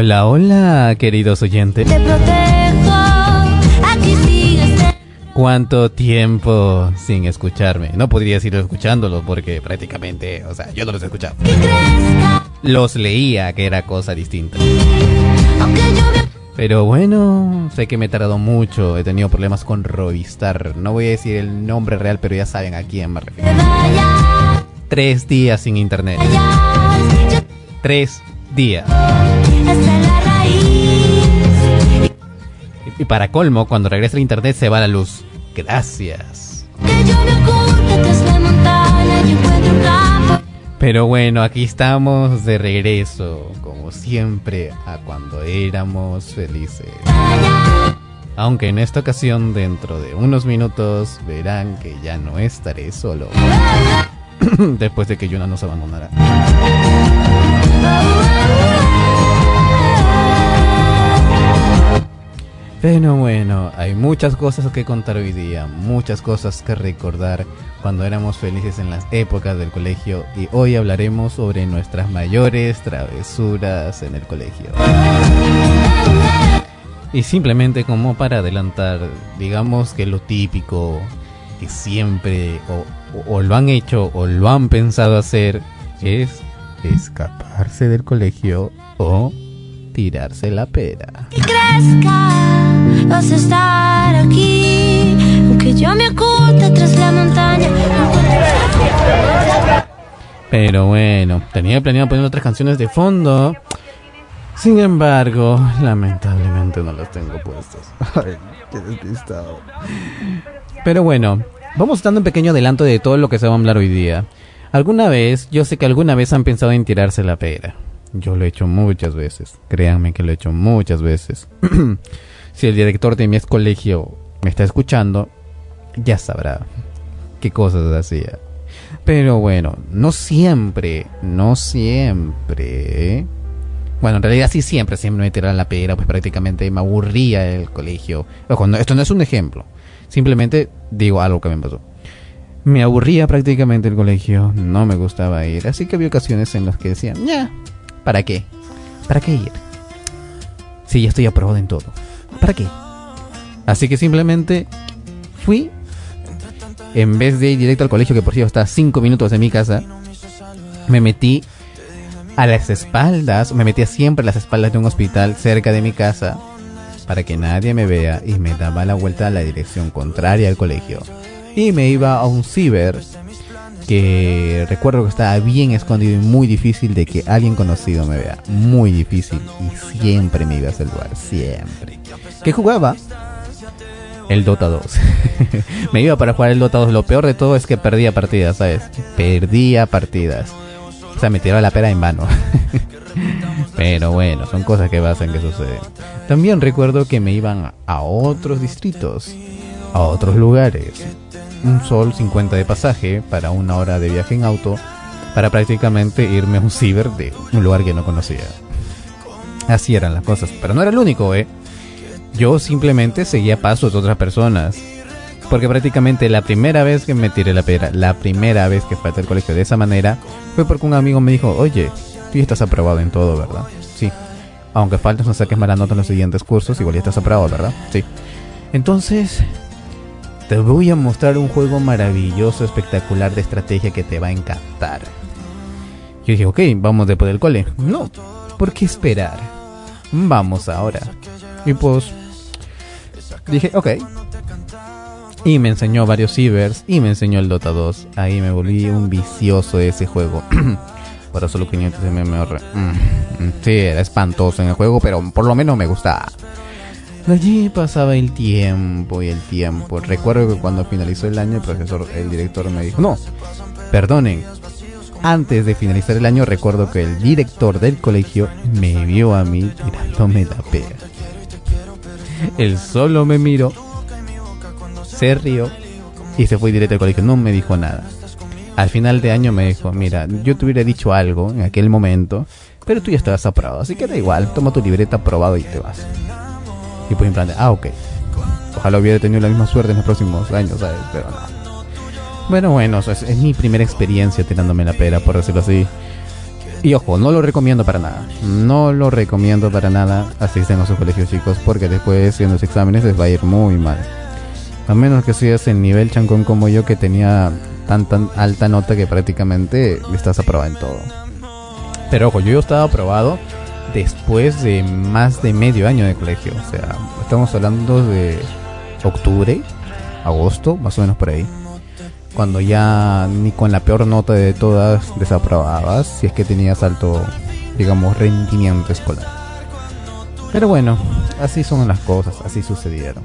Hola, hola, queridos oyentes. te protejo. Aquí sigues. ¿Cuánto tiempo sin escucharme? No podría seguir escuchándolos porque prácticamente, o sea, yo no los escuchaba. Los leía, que era cosa distinta. aunque yo me Pero bueno, sé que me he tardado mucho, he tenido problemas con Rovistar. No voy a decir el nombre real, pero ya saben a quién me refiero. Tres días sin internet. Tres días. Hasta la raíz. Y para colmo, cuando regresa el internet se va la luz. Gracias. Pero bueno, aquí estamos de regreso, como siempre, a cuando éramos felices. Aunque en esta ocasión, dentro de unos minutos, verán que ya no estaré solo. Después de que Yuna nos abandonara. Pero bueno, hay muchas cosas que contar hoy día, muchas cosas que recordar cuando éramos felices en las épocas del colegio y hoy hablaremos sobre nuestras mayores travesuras en el colegio. Y simplemente como para adelantar, digamos que lo típico que siempre o, o lo han hecho o lo han pensado hacer es escaparse del colegio o tirarse la pera. que crezca, vas a estar aquí. Aunque yo me oculte tras la montaña. Pero bueno, tenía planeado poner otras canciones de fondo. Sin embargo, lamentablemente no las tengo puestas. Ay, qué despistado. Pero bueno, vamos dando un pequeño adelanto de todo lo que se va a hablar hoy día. Alguna vez, yo sé que alguna vez han pensado en tirarse la pera. Yo lo he hecho muchas veces. Créanme que lo he hecho muchas veces. si el director de mi ex colegio me está escuchando, ya sabrá qué cosas hacía. Pero bueno, no siempre, no siempre. Bueno, en realidad sí siempre, siempre me tiraban la pera, pues prácticamente me aburría el colegio. Ojo, no, esto no es un ejemplo. Simplemente digo algo que me pasó. Me aburría prácticamente el colegio, no me gustaba ir, así que había ocasiones en las que decían, ya, ¿para qué? ¿Para qué ir? Si ya estoy aprobado en todo. ¿Para qué? Así que simplemente fui en vez de ir directo al colegio, que por cierto está a 5 minutos de mi casa, me metí a las espaldas, me metía siempre a las espaldas de un hospital cerca de mi casa para que nadie me vea y me daba la vuelta a la dirección contraria al colegio. Y me iba a un ciber que recuerdo que estaba bien escondido y muy difícil de que alguien conocido me vea. Muy difícil y siempre me iba a ese lugar, siempre. ¿Qué jugaba? El Dota 2. me iba para jugar el Dota 2. Lo peor de todo es que perdía partidas, ¿sabes? Perdía partidas. O sea, me tiraba la pera en vano. Pero bueno, son cosas que pasan, que suceden. También recuerdo que me iban a otros distritos, a otros lugares. Un sol 50 de pasaje para una hora de viaje en auto, para prácticamente irme a un ciber de un lugar que no conocía. Así eran las cosas, pero no era el único, ¿eh? Yo simplemente seguía pasos de otras personas. Porque prácticamente la primera vez que me tiré la piedra, la primera vez que falté al colegio de esa manera, fue porque un amigo me dijo, oye, tú ya estás aprobado en todo, ¿verdad? Sí. Aunque faltes no saques mala nota en los siguientes cursos, igual ya estás aprobado, ¿verdad? Sí. Entonces, te voy a mostrar un juego maravilloso, espectacular de estrategia que te va a encantar. Yo dije, ok, vamos después del cole. No, ¿por qué esperar? Vamos ahora. Y pues, dije, ok, y me enseñó varios cibers y me enseñó el Dota 2. Ahí me volví un vicioso de ese juego. Para solo 500 MMR. Mm, sí, era espantoso en el juego, pero por lo menos me gustaba. Allí pasaba el tiempo y el tiempo. Recuerdo que cuando finalizó el año, el profesor, el director me dijo, no, perdonen. Antes de finalizar el año, recuerdo que el director del colegio me vio a mí tirándome la pera. Él solo me miró se rió y se fue directo al colegio. No me dijo nada. Al final de año me dijo, mira, yo te hubiera dicho algo en aquel momento, pero tú ya estabas aprobado, así que da igual, toma tu libreta aprobado y te vas. Y pues en plan de, ah, ok. Ojalá hubiera tenido la misma suerte en los próximos años, ¿sabes? Pero no. Bueno, bueno, es, mi primera experiencia tirándome la pera, por decirlo así. Y ojo, no lo recomiendo para nada. No lo recomiendo para nada. Asisten a sus colegios, chicos, porque después en los exámenes les va a ir muy mal. A menos que seas el nivel chancón como yo que tenía tan tan alta nota que prácticamente estás aprobado en todo. Pero ojo, yo estaba aprobado después de más de medio año de colegio. O sea, estamos hablando de octubre, agosto, más o menos por ahí. Cuando ya ni con la peor nota de todas desaprobabas, si es que tenías alto, digamos, rendimiento escolar. Pero bueno, así son las cosas, así sucedieron.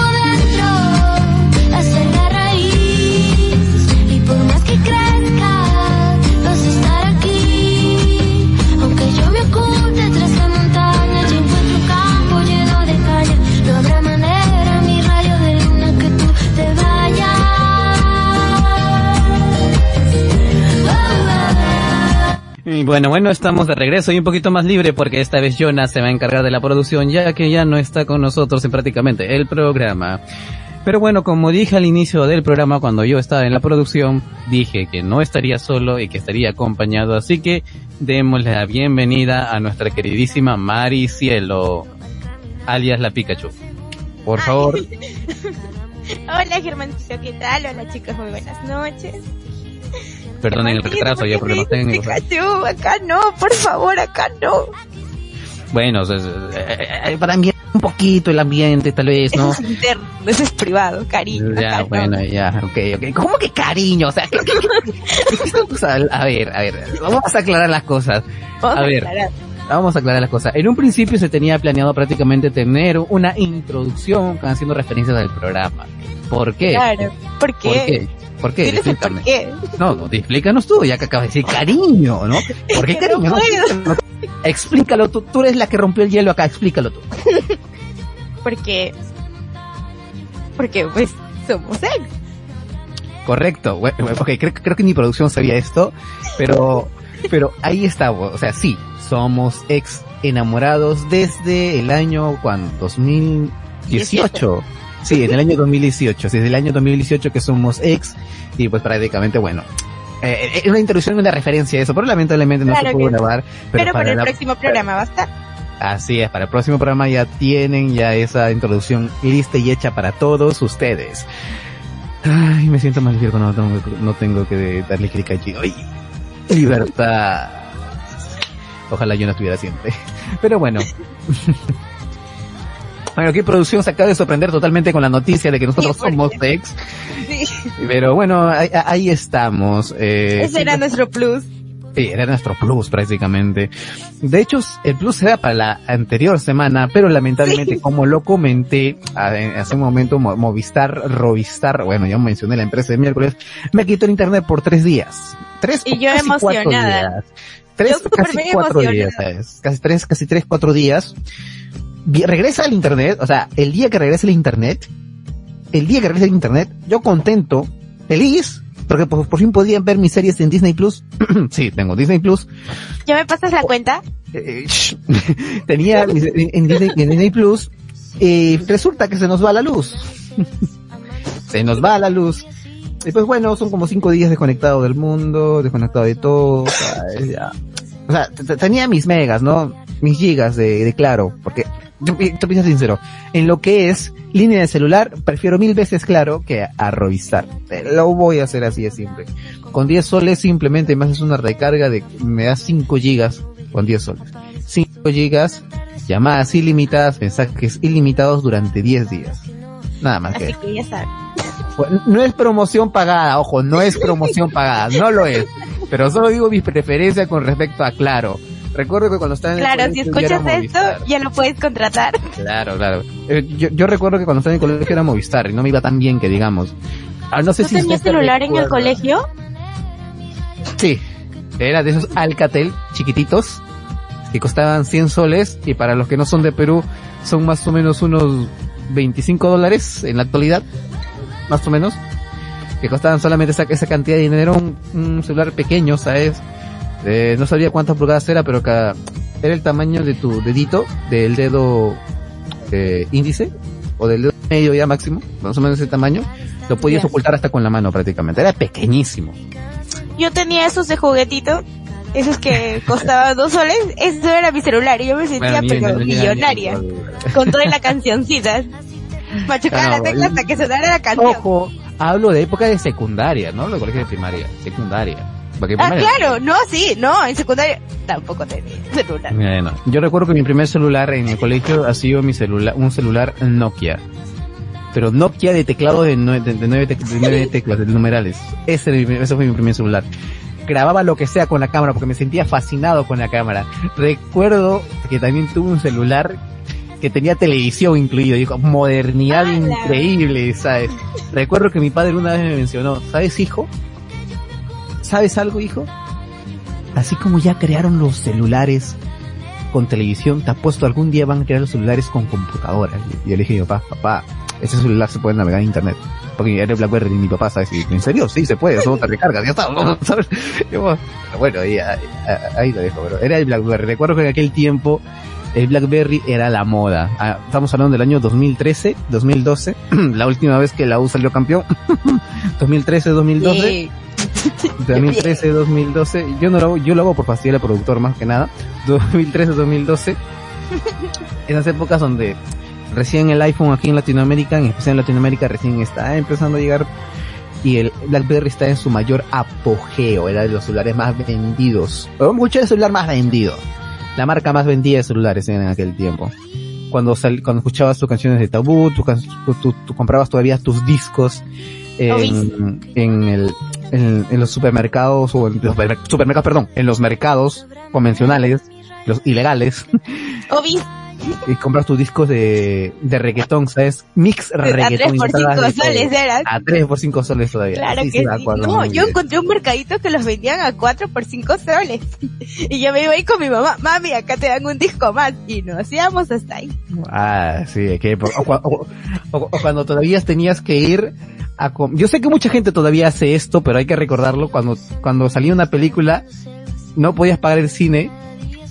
Bueno, bueno, estamos de regreso y un poquito más libre porque esta vez Jonas se va a encargar de la producción ya que ya no está con nosotros en prácticamente el programa. Pero bueno, como dije al inicio del programa cuando yo estaba en la producción, dije que no estaría solo y que estaría acompañado, así que démosle la bienvenida a nuestra queridísima Mari Cielo, alias la Pikachu. Por favor. Hola Germán, ¿qué tal? Hola chicos, muy buenas noches. Perdonen el retraso, ya problemas técnicos. Pikachu, acá no, por favor, acá no. Bueno, eh, eh, eh, para mí un poquito el ambiente, tal vez, ¿no? Eso es interno, eso es privado, cariño. Ya, bueno, ya, ok, ok. ¿Cómo que cariño? O sea, ¿qué, a ver, a ver, vamos a aclarar las cosas. a ver. Vamos a aclarar las cosas. En un principio se tenía planeado prácticamente tener una introducción haciendo referencias al programa. ¿Por qué? Claro, ¿por qué? ¿Por qué? ¿Por qué? ¿Por qué? No, no, explícanos tú, ya que acabas de decir cariño, ¿no? ¿Por qué cariño? explícalo tú, tú eres la que rompió el hielo acá, explícalo tú. porque, porque pues somos ex. Correcto, ok, creo, creo que mi producción sabía esto, pero, pero ahí está, o sea, sí, somos ex enamorados desde el año, cuando, 2018. Sí, en el año 2018. Desde el año 2018 que somos ex y pues prácticamente, bueno, eh, es una introducción, una referencia a eso, pero lamentablemente no se pudo grabar. Pero, para, el próximo programa va a estar. Así es, para el próximo programa ya tienen ya esa introducción lista y hecha para todos ustedes. Ay, me siento más libre cuando no tengo, no tengo que darle clic allí. Ay, libertad. Ojalá yo no estuviera siempre. Pero bueno. Bueno, qué producción se acaba de sorprender totalmente con la noticia de que nosotros Sí, somos ex. Sí. Pero bueno, ahí, ahí estamos. Eh, Ese era nuestro plus. Sí, era nuestro plus prácticamente. De hecho, el plus era para la anterior semana, pero lamentablemente, como lo comenté hace un momento, Mo- Movistar, Rovistar, bueno, ya mencioné la empresa de miércoles, me quitó el internet por tres días. Tres, Y yo emocionada. días. Tres, casi cuatro días, ¿sabes? Casi tres, casi tres, cuatro días. Regresa al internet, o sea, el día que regrese el internet, el día que regrese el internet, yo contento, feliz, porque por, por fin podían ver mis series en Disney Plus. sí, tengo Disney Plus. ¿Ya me pasas la cuenta? Eh, tenía mis- en, en Disney, en Disney Plus y resulta que se nos va la luz. se nos va la luz. Y pues bueno, son como cinco días desconectado del mundo, desconectado de todo. ¿sabes? Ya. O sea, tenía mis megas, ¿no? Mis gigas de, de claro, porque yo, te pienso sincero, en lo que es línea de celular, prefiero mil veces claro que a Lo voy a hacer así de simple. Con 10 soles simplemente me haces una recarga de, me das 5 gigas con 10 soles. 5 gigas, llamadas ilimitadas, mensajes ilimitados durante 10 días. Nada más que Así eso. que ya sabes. Bueno, No es promoción pagada, ojo, no es promoción pagada, no lo es. Pero solo digo mis preferencias con respecto a Claro. Recuerdo que cuando estaba en el Claro, si colegio yo era escuchas esto, Movistar. ya lo puedes contratar. Claro, claro. Eh, yo, yo recuerdo que cuando estaba en el colegio era Movistar y no me iba tan bien que digamos. Ah, no sé ¿No si tenías celular en el colegio? Sí, era de esos Alcatel chiquititos que costaban 100 soles y para los que no son de Perú son más o menos unos 25 dólares en la actualidad, más o menos, que costaban solamente esa, esa cantidad de dinero, un, un celular pequeño, ¿sabes? Eh, no sabía cuántas pulgadas era, pero cada, era el tamaño de tu dedito, del dedo eh, índice, o del dedo medio ya máximo, más o menos ese tamaño, lo podías ocultar hasta con la mano prácticamente, era pequeñísimo. Yo tenía esos de juguetito, esos que costaban dos soles, eso era mi celular y yo me sentía Bueno, pero millonaria. Con toda la cancioncita. Machucaba la tecla hasta que sonara la canción. Ojo, hablo de época de secundaria, no de colegio de primaria, secundaria. Ah, claro, no, sí, no, en secundaria tampoco tenía celular. Yo recuerdo que mi primer celular en el colegio ha sido mi celular, un celular Nokia. Pero Nokia de teclado de, nue- de, de nueve, tec- de nueve teclas, de numerales. Ese, ese fue mi primer celular. Grababa lo que sea con la cámara porque me sentía fascinado con la cámara. Recuerdo que también tuve un celular que tenía televisión incluido. Dijo, modernidad ¡Hala! increíble, ¿sabes? Recuerdo que mi padre una vez me mencionó, ¿sabes hijo? ¿Sabes algo hijo? Así como ya crearon los celulares con televisión, te apuesto algún día van a crear los celulares con computadora. Y yo le dije a mi papá, papá, ese celular se puede navegar en internet. Porque era el Blackberry de mi papá, ¿sabes? Y, en serio, sí se puede, solo te recargas, ya está, ¿sabes? Y bueno, ahí, ahí, ahí lo dejo, pero era el Blackberry. Recuerdo que en aquel tiempo el BlackBerry era la moda. Ah, Estamos hablando del año 2013, 2012, la última vez que la U salió campeón. 2013, 2012. Sí. 2013, 2012, yo no lo hago, yo lo hago por fastidiar al productor más que nada. 2013, 2012, esas épocas donde recién el iPhone aquí en Latinoamérica, en especial en Latinoamérica, recién está empezando a llegar y el BlackBerry está en su mayor apogeo, era de los celulares más vendidos, o mucho el celular más vendido, la marca más vendida de celulares en aquel tiempo. Cuando sal, cuando escuchabas tus canciones de tabú, tú, comprabas todavía tus discos en, en el, en, en los supermercados o en los supermer- supermercados, perdón, en los mercados convencionales, los ilegales, y compras tus discos de, de reggaetón, ¿sabes? Mix a reggaetón. 3 por y entrabas 5 de todo. soles eran. A 3 por 5 soles todavía. Claro Sí, que sí, No, yo bien. encontré un mercadito que los vendían a 4 por 5 soles. Y yo me iba ahí con mi mamá, mami, acá te dan un disco más. Y nos íbamos hasta ahí. Ah, sí, que, o, cua- o- o- o cuando todavía tenías que ir a yo sé que mucha gente todavía hace esto, pero hay que recordarlo cuando cuando salía una película no podías pagar el cine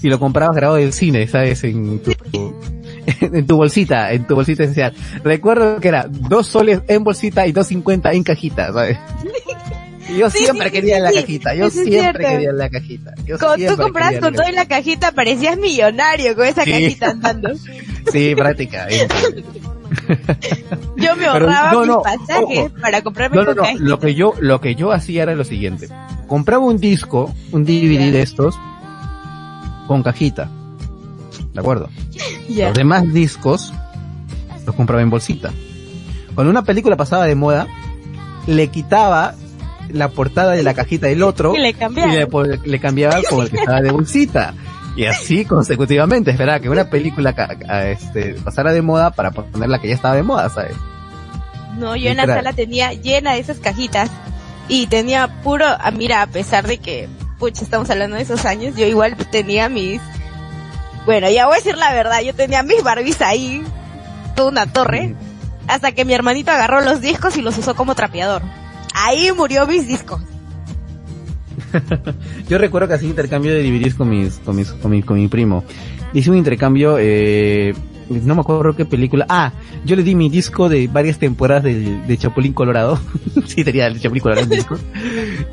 y lo comprabas grabado del cine, ¿sabes? En tu en tu bolsita, en tu bolsita esencial. Recuerdo que era dos soles en bolsita y dos cincuenta en cajita, ¿sabes? Yo Sí, siempre sí, quería sí, la cajita, yo siempre quería la cajita. Yo Cuando tú comprabas con todo y la cajita, parecías millonario con esa cajita andando. Sí, prácticamente. Yo me Pero, ahorraba no, mis no, pasajes ojo. para comprarme No, no, con no. cajita. Lo que yo, lo que yo hacía era lo siguiente. Compraba un disco, un DVD de estos, con cajita. ¿De acuerdo? Los demás discos los compraba en bolsita. Cuando una película pasaba de moda, le quitaba la portada de la cajita del otro Y le y cambiaba. le, po- le cambiaba con el que estaba de bolsita. Y así consecutivamente, esperaba que una película este, pasara de moda para poner la que ya estaba de moda, ¿sabes? No, yo en la Literal. sala tenía llena de esas cajitas y tenía puro, ah, mira, a pesar de que, pucha, estamos hablando de esos años, yo igual tenía mis, bueno, ya voy a decir la verdad, yo tenía mis Barbies ahí, toda una torre, hasta que mi hermanito agarró los discos y los usó como trapeador. Ahí murió mis discos. Yo recuerdo que hacía intercambio de DVDs con mis, con mis, con mi, con mi primo. Hice un intercambio, eh, no me acuerdo qué película. Ah, yo le di mi disco de varias temporadas de Chapulín Colorado. sí, tenía el Chapulín Colorado en disco.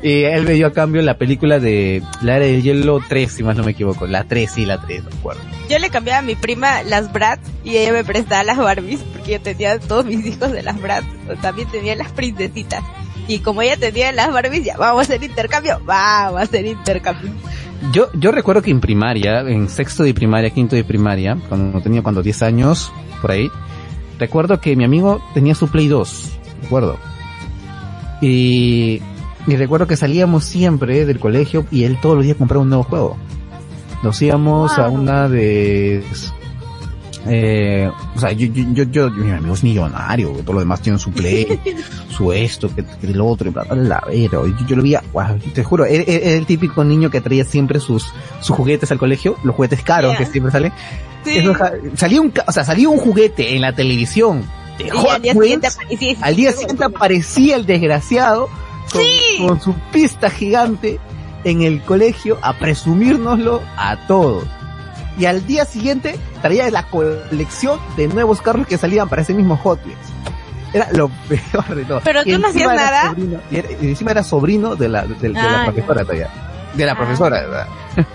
y él me dio a cambio la película de La Era del Hielo 3, si más no me equivoco. La 3, sí, la 3, no acuerdo. Yo le cambiaba a mi prima las Bratz y ella me prestaba las Barbies porque yo tenía todos mis discos de las Bratz. También tenía las princesitas. Y como ella tenía las Barbies, ya vamos a hacer intercambio. Vamos a hacer intercambio. Yo, yo recuerdo que en primaria, en sexto de primaria, quinto de primaria, cuando tenía cuando 10 años, por ahí, recuerdo que mi amigo tenía su Play 2, recuerdo. Y, y recuerdo que salíamos siempre del colegio y él todos los días compraba un nuevo juego. Nos íbamos a una de, eh, o sea, yo, yo, yo, yo, mi amigo es millonario, todo lo demás tiene su play, su esto, que, que el otro, y bla, bla, bla, pero yo, yo lo veía, wow, te juro, era, el típico niño que traía siempre sus, sus juguetes al colegio, los juguetes caros Yeah. que siempre salen. Sí. Eso, salía un, o sea, salía un juguete en la televisión de Hot al día Wheels, siguiente aparecía. al día siguiente aparecía el desgraciado con, Sí. con su pista gigante en el colegio a presumírnoslo a todos. Y al día siguiente traía la colección de nuevos carros que salían para ese mismo Hot Wheels. Era lo peor de todo. Pero tú no hacías nada. sobrino- y, era- y encima era sobrino de la, de, de la Ah, profesora todavía. De la Ah. profesora, ¿verdad?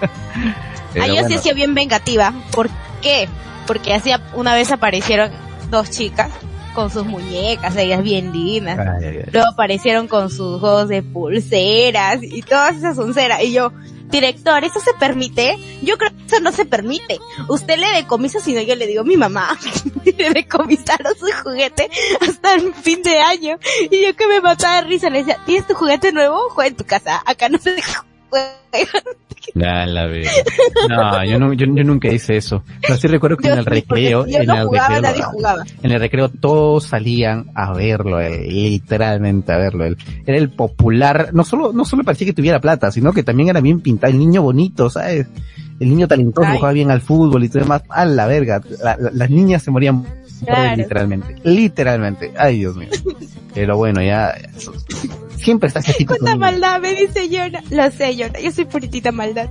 Ah, yo sí bueno. hacía bien vengativa. ¿Por qué? Porque hacía, una vez aparecieron dos chicas con sus muñecas, ellas bien. Ay, ay, ay. Luego aparecieron con sus juegos de pulseras y todas esas onceras. Y yo, director, ¿eso se permite? Yo creo que eso no se permite. Usted le decomisa, sino yo le digo a mi mamá. le decomisaron su juguete hasta el fin de año. Y yo que me mataba de risa le decía, ¿tienes tu juguete nuevo? Juega en tu casa. Acá no se juega. La. No, yo, no, yo, yo nunca hice eso. Pero sí recuerdo que Yo en el recreo, en no el jugaba, recreo, jugaba. en el recreo todos salían a verlo, él, literalmente a verlo. Él. Era el popular, no solo, no solo parecía que tuviera plata, sino que también era bien pintado, el niño bonito, ¿sabes? El niño talentoso, Ay. jugaba bien al fútbol y todo demás. A la verga, la- la- las niñas se morían Claro. literalmente, literalmente. Ay, Dios mío. Pero bueno, ya, siempre está ese tipo Cuánta maldad, me dice Yona. Lo sé, Yona. Yo soy puritita maldad.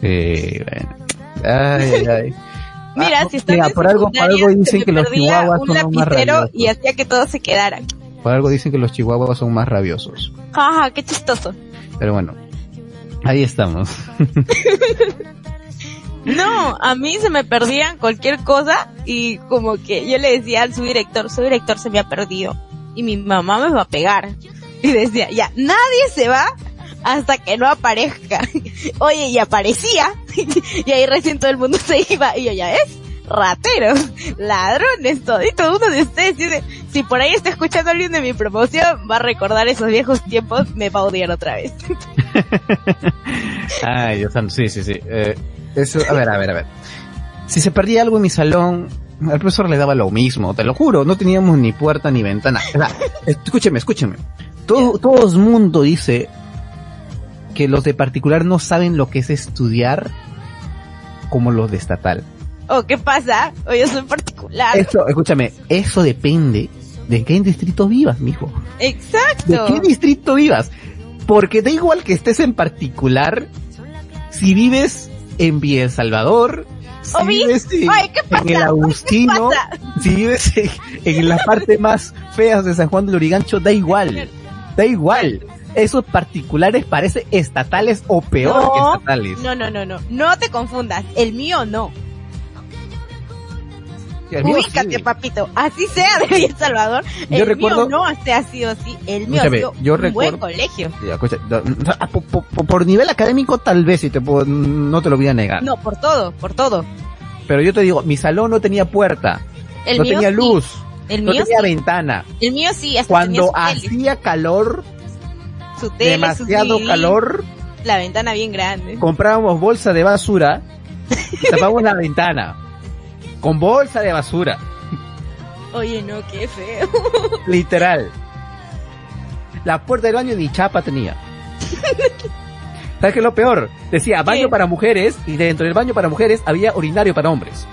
Sí, bueno. Ay, ay. Mira, Ah, si están mira, por algo, por algo dicen que los chihuahuas son los más rabiosos. y hacía que todos se quedaran. Por algo dicen que los chihuahuas son más rabiosos. Jaja, qué chistoso. Pero bueno, ahí estamos. No, a mí se me perdían cualquier cosa y como que yo le decía al subdirector, su director se me ha perdido y mi mamá me va a pegar. Y decía, ya, nadie se va hasta que no aparezca. Oye, y aparecía. y ahí recién todo el mundo se iba. Y yo, ya es rateros, ladrones, todo. Uno de ustedes dice, si por ahí está escuchando alguien de mi promoción, va a recordar esos viejos tiempos, me va a odiar otra vez. Ay, Dios santo, sí, sí, sí. Eh, eso, a ver, a ver, a ver. Si se perdía algo en mi salón, al profesor le daba lo mismo, te lo juro, no teníamos ni puerta ni ventana. Escúcheme, escúcheme. Todo, todo el mundo dice que los de particular no saben lo que es estudiar como los de estatal. ¿O qué pasa? O yo soy particular. Eso, escúchame, eso depende de en qué distrito vivas, mijo. ¿De Exacto. qué distrito vivas? Porque da igual que estés en particular, si vives en Villa El Salvador, si Obi, vives en, el Agustino, si vives en, en la parte más fea de San Juan del Origancho, da igual, da igual. esos particulares parecen estatales o peor No, que estatales. No, no, no, no. No te confundas. El mío no. Y Ubícate, sí. papito. Así sea de El Salvador. Yo el recuerdo- mío no se ha sido así. El mío Escúchame, ha sido yo un buen recuerdo- colegio. Ya, escucha, da- da- por, por- por- por nivel académico tal vez sí te puedo- no te lo voy a negar. No, por todo, por todo. Pero yo te digo, mi salón no tenía puerta, El no mío tenía sí. luz, El no mío tenía sí. ventana. El mío sí, hasta Cuando tenía su tele, hacía calor, su tele, demasiado su calor, la ventana bien grande. comprábamos bolsa de basura y tapábamos la ventana. Con bolsa de basura, Oye, no, qué feo. literal. La puerta del baño ni chapa tenía. ¿Sabes qué es lo peor? Decía baño ¿Qué? para mujeres y dentro del baño para mujeres había urinario para hombres.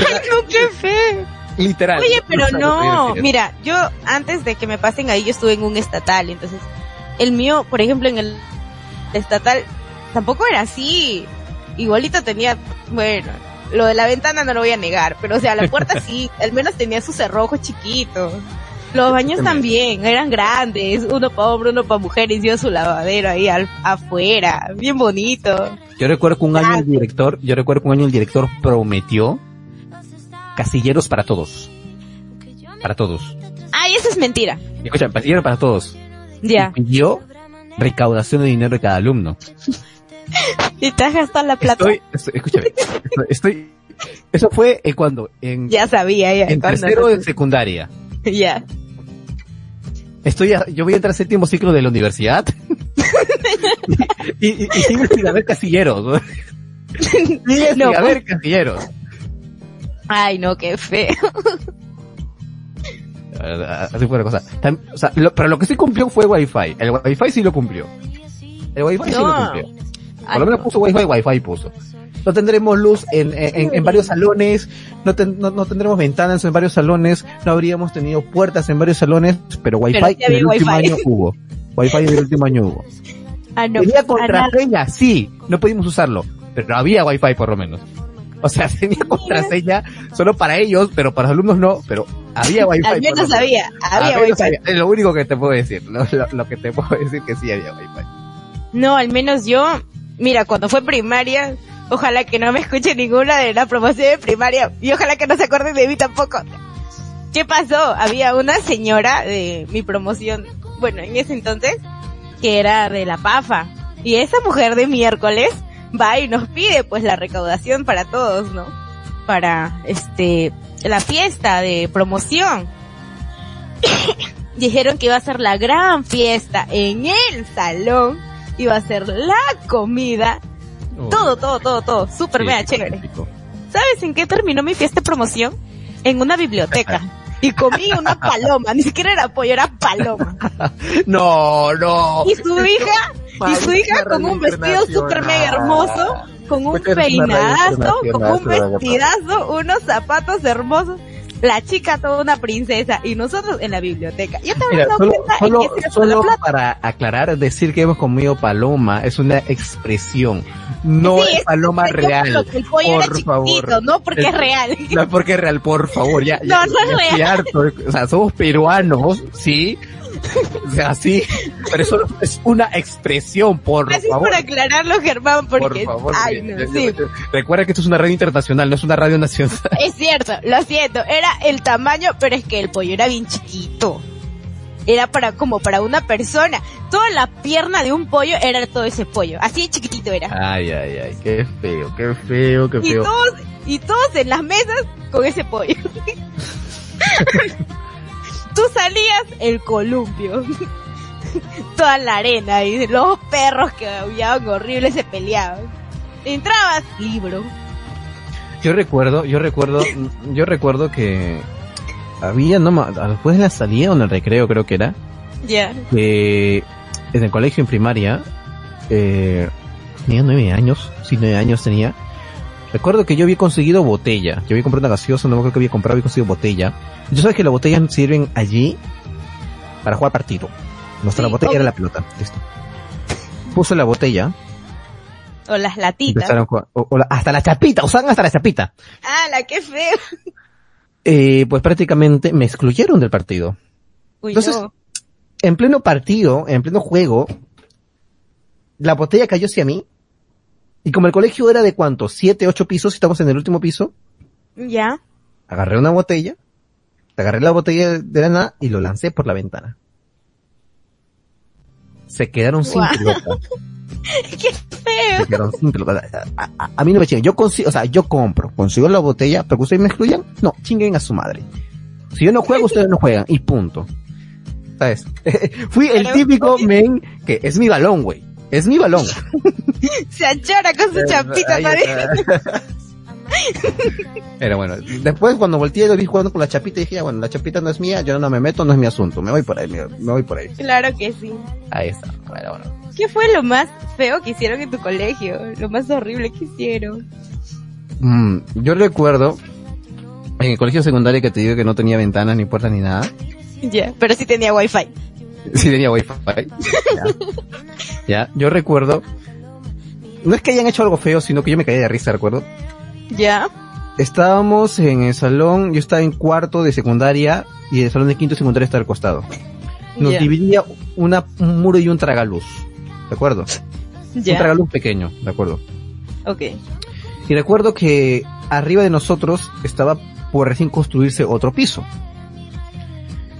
No, qué feo. Literal. Oye, pero no, mira, yo antes de que me pasen ahí, yo estuve en un estatal, entonces, el mío, por ejemplo, en el estatal, tampoco era así. Igualito tenía, bueno, lo de la ventana no lo voy a negar, pero o sea, la puerta sí, al menos tenía su cerrojo chiquito. Los baños también, eran grandes, uno para hombre, uno para mujeres, dio su lavadero ahí al- afuera, bien bonito. Yo recuerdo que un año el director, yo recuerdo que un año el director prometió casilleros para todos. Para todos. Ay, eso es mentira. Y Escucha, casilleros para todos. Ya. Y pidió recaudación de dinero de cada alumno. Y te has gastado la plata. Estoy, estoy- escúchame, estoy, estoy- eso fue en cuando, en, Ya sabía, ya. en tercero de secundaria. Ya. Estoy, a- yo voy a entrar al séptimo ciclo de la universidad. y, y, y sigo sin haber casilleros. ¿no? Sigue No, sin haber casilleros. Ay, no, qué feo. Así fue la cosa. O sea, lo- pero lo que sí cumplió fue Wi-Fi. El Wi-Fi sí lo cumplió. El Wi-Fi sí lo cumplió. Por lo menos no. puso Wi-Fi, Wi-Fi puso. No tendremos luz en, en, varios salones, no, ten- no, no tendremos ventanas en varios salones, no habríamos tenido puertas en varios salones, pero Wi-Fi Pero en el último año hubo. Wi-Fi en el último año hubo. Ah, no. Tenía Ah, contraseña, sí, no pudimos usarlo, pero había Wi-Fi por lo menos. O sea, tenía contraseña solo para ellos, pero para los alumnos no, pero había Wi-Fi. Al menos menos. había, había menos wifi. había. Es lo único que te puedo decir, lo, lo- lo que te puedo decir que sí había Wi-Fi. No, al menos yo, mira, cuando fue primaria, ojalá que no me escuche ninguna de la promoción de primaria y ojalá que no se acuerden de mí tampoco. ¿Qué pasó? Había una señora de mi promoción, bueno, en ese entonces, que era de la PAFA. Y esa mujer de miércoles va y nos pide pues la recaudación para todos, ¿no? Para, este, la fiesta de promoción. Dijeron que iba a ser la gran fiesta en el salón, iba a ser la comida, todo, todo, todo, todo, súper Sí, mega chévere. ¿Sabes en qué terminó mi fiesta de promoción? En una biblioteca. Y comí una paloma, ni siquiera era pollo, era paloma. No, no. Y su hija, y su hija con un vestido súper mega hermoso, con un peinadazo, con un vestidazo, unos zapatos hermosos. La chica toda una princesa y nosotros en la biblioteca. Yo te Mira, dado solo, cuenta en solo, solo para aclarar, decir que hemos comido paloma es una expresión, no Sí, es paloma real. que el pollo era por chiquitito, favor. no porque es real. No porque es real, por favor, ya, ya, No, no es ya real. harto. O sea, somos peruanos, sí, o sea, sí, pero eso es una expresión, por Así favor. por aclararlo, Germán, Por porque, favor, ay, no, sí. recuerda que esto es una radio internacional, no es una radio nacional. Es cierto, lo siento, era el tamaño, pero es que el pollo era bien chiquito. Era para, como para una persona. Toda la pierna de un pollo era todo ese pollo. Así de chiquitito era. Ay, ay, ay, qué feo, qué feo, qué Y feo. todos, y todos en las mesas con ese pollo. Tú salías el columpio. Toda la arena y los perros que aullaban horribles se peleaban. Entrabas, libro. Yo recuerdo, yo recuerdo, yo recuerdo que había, no después de la salida o en el recreo creo que era, Ya. que en el colegio en primaria, eh, tenía nueve años, sí, nueve años tenía. Recuerdo que yo había conseguido botella, yo había comprado una gaseosa, no me acuerdo que había comprado, había conseguido botella. Yo sabes que las botellas sirven allí para jugar partido. Nuestra Sí, botella obvio. era la pelota, listo. Puse la botella, O las latitas. o- o la- hasta la chapita, usaban hasta la chapita. Ah, la que feo. Eh, pues prácticamente me excluyeron del partido. Uy, Entonces, no. en pleno partido, en pleno juego, la botella cayó hacia mí. Y como el colegio era de cuánto, siete, ocho pisos, y estamos en el último piso, Ya. agarré una botella, agarré la botella de la nada y lo lancé por la ventana. Se quedaron sin Guau. pelota. Qué feo. Se quedaron sin pelota. A, a- a mí no me chinguen. Yo consigo, o sea, yo compro, consigo la botella, pero que ustedes me excluyan, no, chinguen a su madre. Si yo no juego, ustedes no juegan, y punto. ¿Sabes? Fui el típico men que es mi balón, güey. Es mi balón. Se achora con su está. Pero bueno, después cuando volteé lo vi jugando con la chapita y dije, ya, bueno, la chapita no es mía, yo no me meto, no es mi asunto, me voy por ahí, me, me voy por ahí. Claro que sí. Ahí está, bueno, bueno. ¿Qué fue lo más feo que hicieron en tu colegio? Lo más horrible que hicieron. Mm, yo recuerdo en el colegio secundario que te digo que no tenía ventanas ni puertas ni nada. Ya, pero sí tenía wifi. Sí tenía wifi. ya. ya, yo recuerdo, no es que hayan hecho algo feo, sino que yo me caía de risa, recuerdo. Ya. Estábamos en el salón, yo estaba en cuarto de secundaria y el salón de quinto de secundaria está al costado. Nos Ya. dividía una, un muro y un tragaluz. ¿De acuerdo? Un tragaluz pequeño, ¿de acuerdo? Ok. Y recuerdo que arriba de nosotros estaba por recién construirse otro piso.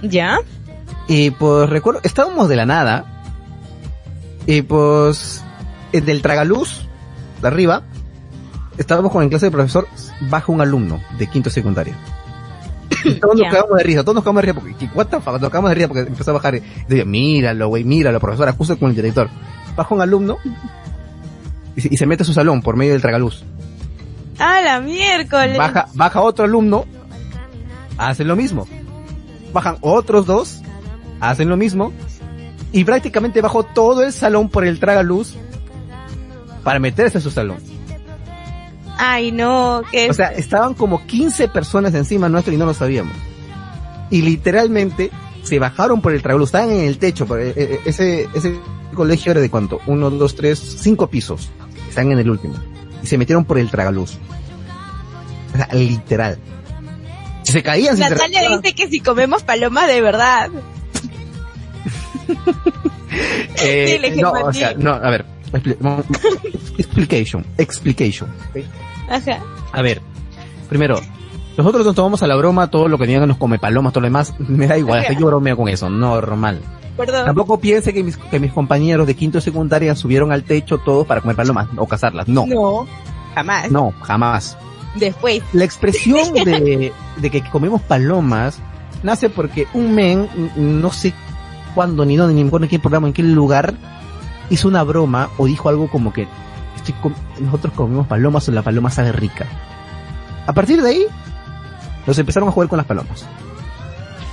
Ya. Y pues recuerdo, estábamos de la nada. Y pues, del tragaluz, de arriba, estábamos con en clase de profesor, baja un alumno de quinto. Y todos nos cagamos de risa, todos nos cagamos de risa porque, ¿qué- what the fuck? Nos cagamos de risa porque empezó a bajar. Y decía, míralo, güey, míralo, profesor, acusa con el director. Baja un alumno y, se- y se mete a su salón por medio del tragaluz. Ah, la miércoles. Baja, baja otro alumno, hacen lo mismo. Bajan otros dos, hacen lo mismo. Y prácticamente bajó todo el salón por el tragaluz para meterse a su salón. Ay, no, que O sea, estaban como 15 personas encima nuestro y no lo sabíamos. Y literalmente se bajaron por el tragaluz, estaban en el techo, porque, eh, eh, ese, ese colegio era de cuánto, uno, dos, tres, cinco pisos. Están en el último. Y se metieron por el tragaluz. O sea, literal. Si se caían, se Natalia dice que si comemos palomas de verdad. eh, no, o sea, no, a ver, explication, explication. A ver, primero, nosotros nos tomamos a la broma todo lo que digan nos come palomas, todo lo demás, me da igual, hasta yo bromeo con eso, normal. Perdón. Tampoco piense que mis, que mis compañeros de quinto de secundaria subieron al techo todos para comer palomas o cazarlas, no, No. Jamás. no, jamás. Después. La expresión de, de que comemos palomas nace porque un men, no sé cuándo, ni dónde, ni me acuerdo en qué programa, en qué lugar, hizo una broma o dijo algo como que estoy com- nosotros comemos palomas o la paloma sabe rica. A partir de ahí, nos empezaron a jugar con las palomas.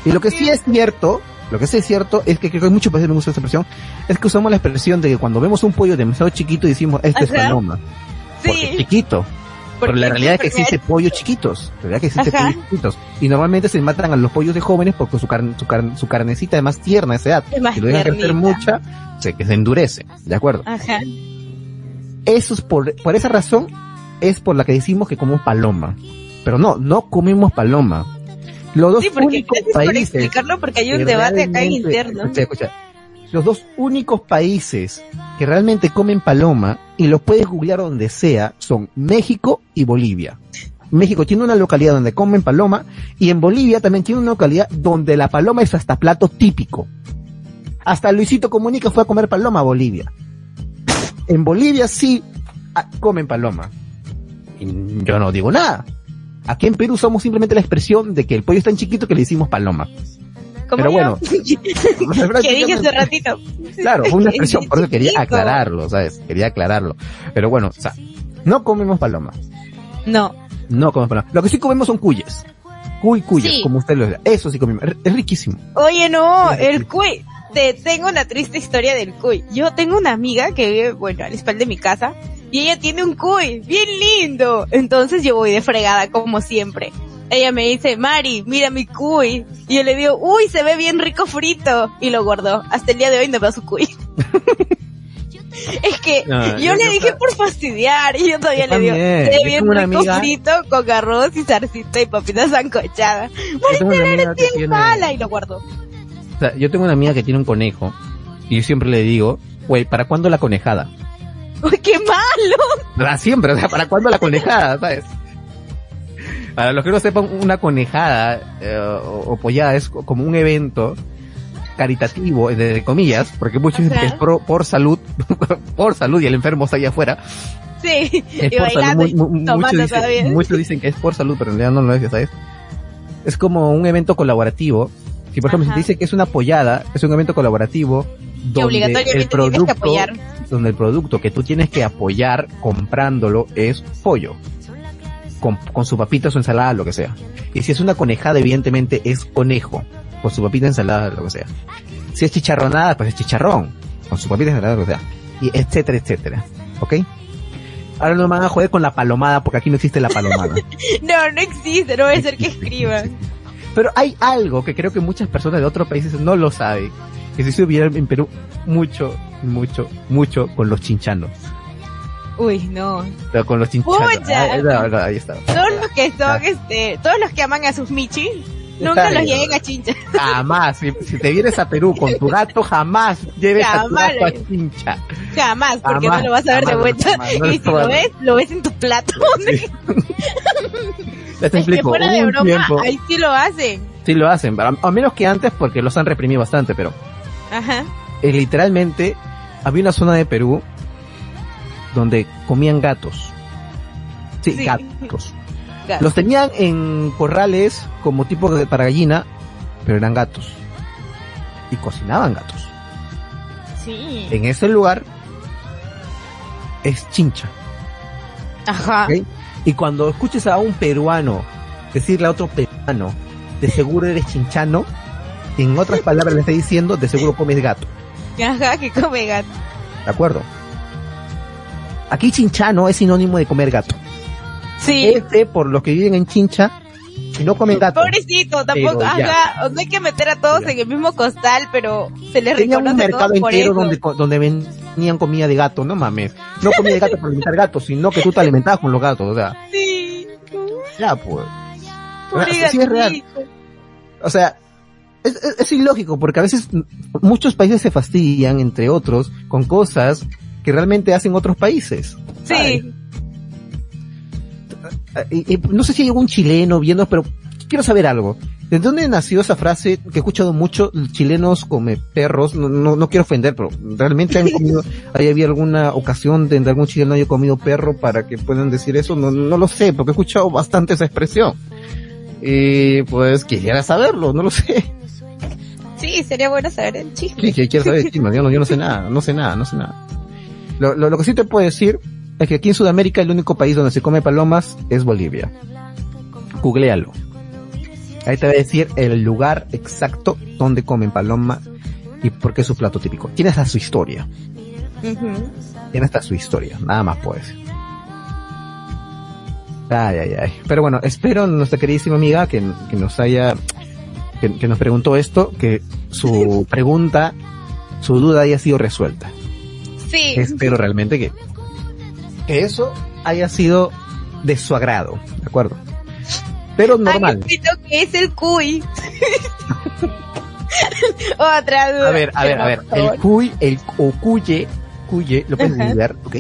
Y lo que sí es cierto, lo que sí es cierto es que creo que hay muchos países me gusta esta expresión, es que usamos la expresión de que cuando vemos un pollo demasiado chiquito decimos, este es Ajá. paloma. Porque es Sí. Pero la realidad es que existe pollos chiquitos. La realidad es que existe Ajá. pollos chiquitos. Y normalmente se matan a los pollos de jóvenes porque su, carne, su, carne, su carnecita es más tierna a esa edad. Es más si lo dejan crecer mucha, se, que se endurece. ¿De acuerdo? Ajá. Eso es por, por esa razón, es por la que decimos que comemos paloma. Pero no, no comemos paloma. Los dos Sí, porque únicos gracias por países explicarlo porque hay un debate acá interno. Escucha, escucha. Los dos únicos países que realmente comen paloma, y los puedes googlear donde sea, son México y Bolivia. México tiene una localidad donde comen paloma, y en Bolivia también tiene una localidad donde la paloma es hasta plato típico. Hasta Luisito Comunica fue a comer paloma a Bolivia. En Bolivia sí ah, comen paloma. Yo no digo nada. Aquí en Perú usamos simplemente la expresión de que el pollo es tan chiquito que le decimos paloma. ¿Cómo Pero yo? bueno. que dije hace ratito. Claro, fue una expresión, por eso quería aclararlo, ¿sabes? Quería aclararlo. Pero bueno, o sea, no comemos paloma. No. No comemos paloma. Lo que sí comemos son cuyes. Cuy, cuyes, Sí. como usted lo dice. Eso sí comemos. Es- riquísimo. Oye, no, el cuy. Te tengo una triste historia del cuy. Yo tengo una amiga que vive, bueno, a la espalda de mi casa, y ella tiene un cuy, bien lindo. Entonces yo voy de fregada, como siempre. Ella me dice, Mari, mira mi cuy. Y yo le digo, uy, se ve bien rico frito. Y lo guardó. Hasta el día de hoy no veo su cuy. es que No, yo le dije por fastidiar y yo todavía le digo, se ve bien rico amiga- frito con arroz y zarcita y papitas Bien tiene- mala y lo guardó. O sea, yo tengo una amiga que tiene un conejo y yo siempre le digo, güey, ¿para cuándo la conejada? Uy, qué malo. Para siempre, o sea, ¿para cuándo la conejada, sabes? Para los que no sepan, una conejada eh, o, o pollada es co- como un evento caritativo, entre comillas, porque muchos dicen que es por, por salud, por salud y el enfermo está allá afuera. Sí, Es y por salud, mu- mu- muchos, dicen, todavía. muchos dicen que es por salud, pero en realidad no lo es, ¿sabes? Es como un evento colaborativo. Si por ejemplo se Ajá. dice que es una pollada, es un evento colaborativo donde el producto, apoyar. donde el producto que tú tienes que apoyar comprándolo es pollo. Con, con su papita, su ensalada, lo que sea. Y si es una conejada, evidentemente es conejo. Con su papita, ensalada, lo que sea. Si es chicharronada, pues es chicharrón. Con su papita, ensalada, lo que sea. Y etcétera, etcétera. ¿Ok? Ahora no me van a joder con la palomada, porque aquí no existe la palomada. No, no existe, no puede ser que escriban. Pero hay algo que creo que muchas personas de otros países no lo saben. Que si se hubiera en Perú mucho, mucho, mucho con los chinchanos. Uy, no. Pero con los chinchanos. Pucha. Ah, no, no, ahí está. Todos los que son, este, todos los que aman a sus michis, nunca los lleguen a chincha. Jamás. Si, si te vienes a Perú con tu gato, jamás lleves a tu Jamás. gato a chincha. Jamás, porque Jamás, no lo vas a ver de jamás, vuelta. jamás, no y si lo ves, lo ves en tu plato. Ya te Es que explico. fuera de broma, tiempo, ahí sí lo hacen. sí lo hacen. A, a menos que antes porque los han reprimido bastante, pero Ajá. eh, literalmente había una zona de Perú donde comían gatos. Sí, Sí. gatos. Gato. Los tenían en corrales como tipo de- para gallina, pero eran gatos. Y cocinaban gatos. Sí. En ese lugar es chincha. Ajá. Y cuando escuches a un peruano decirle a otro peruano, de seguro eres chinchano, en otras palabras le está diciendo, de seguro comes gato. Ajá, que come gato. ¿De acuerdo? Aquí chinchano es sinónimo de comer gato. Sí. Este, por los que viven en chincha, y no comen gato. Pobrecito, tampoco, ajá, no hay que meter a todos Ya. en el mismo costal, pero se les Tenía un reconoce mercado todo por entero eso. donde, donde venían comida de gato, no mames. No comida de gato para alimentar gatos, sino que tú te alimentabas con los gatos, o sea, Sí. ya pues. Pobre Sí, es real. O sea, es, es- es ilógico porque a veces muchos países se fastidian, entre otros, con cosas que realmente hacen otros países. Sí. Ah, y- y no sé si hay algún chileno viendo, pero quiero saber algo. ¿De dónde nació esa frase que he escuchado mucho, chilenos come perros? No, no, no quiero ofender, pero realmente han comido, ¿hay había alguna ocasión de algún chileno haya comido perro para que puedan decir eso? No, no lo sé, porque he escuchado bastante esa expresión. Y pues quisiera saberlo, no lo sé. Sí, sería bueno saber el chisme. Sí, quiero saber chismes, yo no, yo no sé nada, no sé nada, no sé nada. Lo, lo, lo que sí te puedo decir es que aquí en Sudamérica el único país donde se come palomas es Bolivia. Googlealo. Ahí te va a decir el lugar exacto donde comen paloma y por qué es su plato típico. Tiene hasta su historia. Tiene hasta su historia. Nada más puede ser. Ay, ay, ay. Pero bueno, espero nuestra queridísima amiga que, que nos haya, que, que nos preguntó esto, que su pregunta, su duda haya sido resuelta. Sí. Espero realmente que, que eso haya sido de su agrado, ¿de acuerdo? Pero normal. Que es el cuy. Otra duda. A ver, a ver, a ver. El cuy, el o cuye, cuye, lo puedes ver, ¿ok?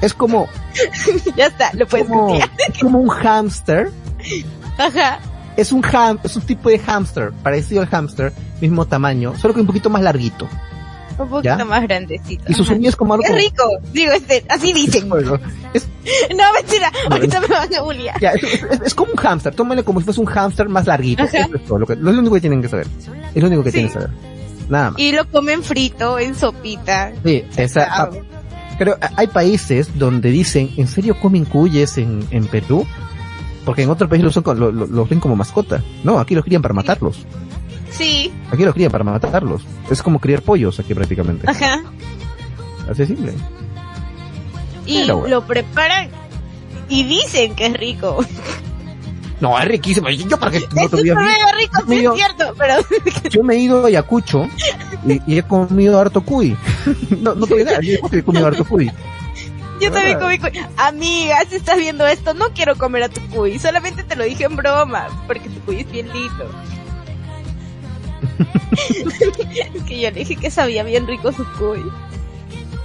Es como, ya está, lo puedes como, es como un hámster. Ajá. Es un ham, es un tipo de hámster, parecido al hámster, mismo tamaño, solo que un poquito más larguito. Un poquito ¿Ya? más grandecito. Y su Ajá. sonido es como algo como- rico. Digo, este, así dicen. Bueno, es, No, mentira. Ahorita me van a bullear. ya, es, es- es como un hámster, tómale como si fuese un hámster más larguito. Eso es todo lo, que, lo único que tienen que saber. Es lo único que Sí. tienen que saber. Nada más. Y lo comen frito, en sopita. Sí, esa, Ah, ah, pero hay países donde dicen, ¿en serio comen cuyes en, en Perú? Porque en otros países los, son co- lo- lo- los ven como mascota. No, aquí los crían para matarlos. Sí. Aquí los crían para matarlos. Es como criar pollos aquí prácticamente. Ajá. Así de simple. Y bueno. lo preparan y dicen que es rico. No, es riquísimo. Yo para que no te es rico, sí es cierto, pero Yo me he ido a Ayacucho y, y he comido harto cuy. no, no te voy a negar, yo he comido harto cuy. yo también Ah. comí cuy. Amiga, si estás viendo esto, no quiero comer a tu cuy. Solamente te lo dije en broma, porque tu cuy es bien lindo. es que yo le dije que sabía bien rico su cuy.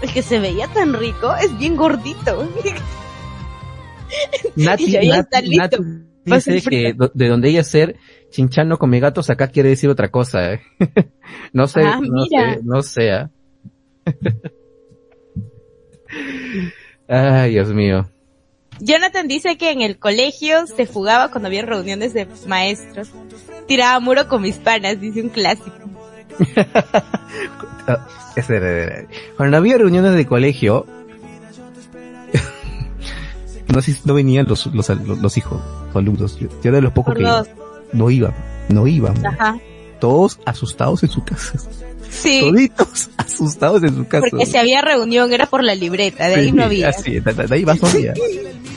Es que se veía tan rico, es bien gordito. Nati, Y está listo. El dice que de donde ella ser chinchano come gatos acá quiere decir otra cosa, ¿eh? no sé, Ah, no sé, no sé. ¿ah? Ay, Dios mío. Jonathan dice que en el colegio se fugaba cuando había reuniones de maestros. Tiraba muro con mis panas, dice un clásico. Ah, Cuando había reuniones de colegio, no no venían los, los, los, los hijos, los alumnos. Yo, yo era de los pocos Por que dos. no iban, no iban. Ajá. Todos asustados en su casa. Sí, Toditos asustados en su casa. porque si había reunión era por la libreta, de ahí Sí, no había. Así, de, de- ahí más no había.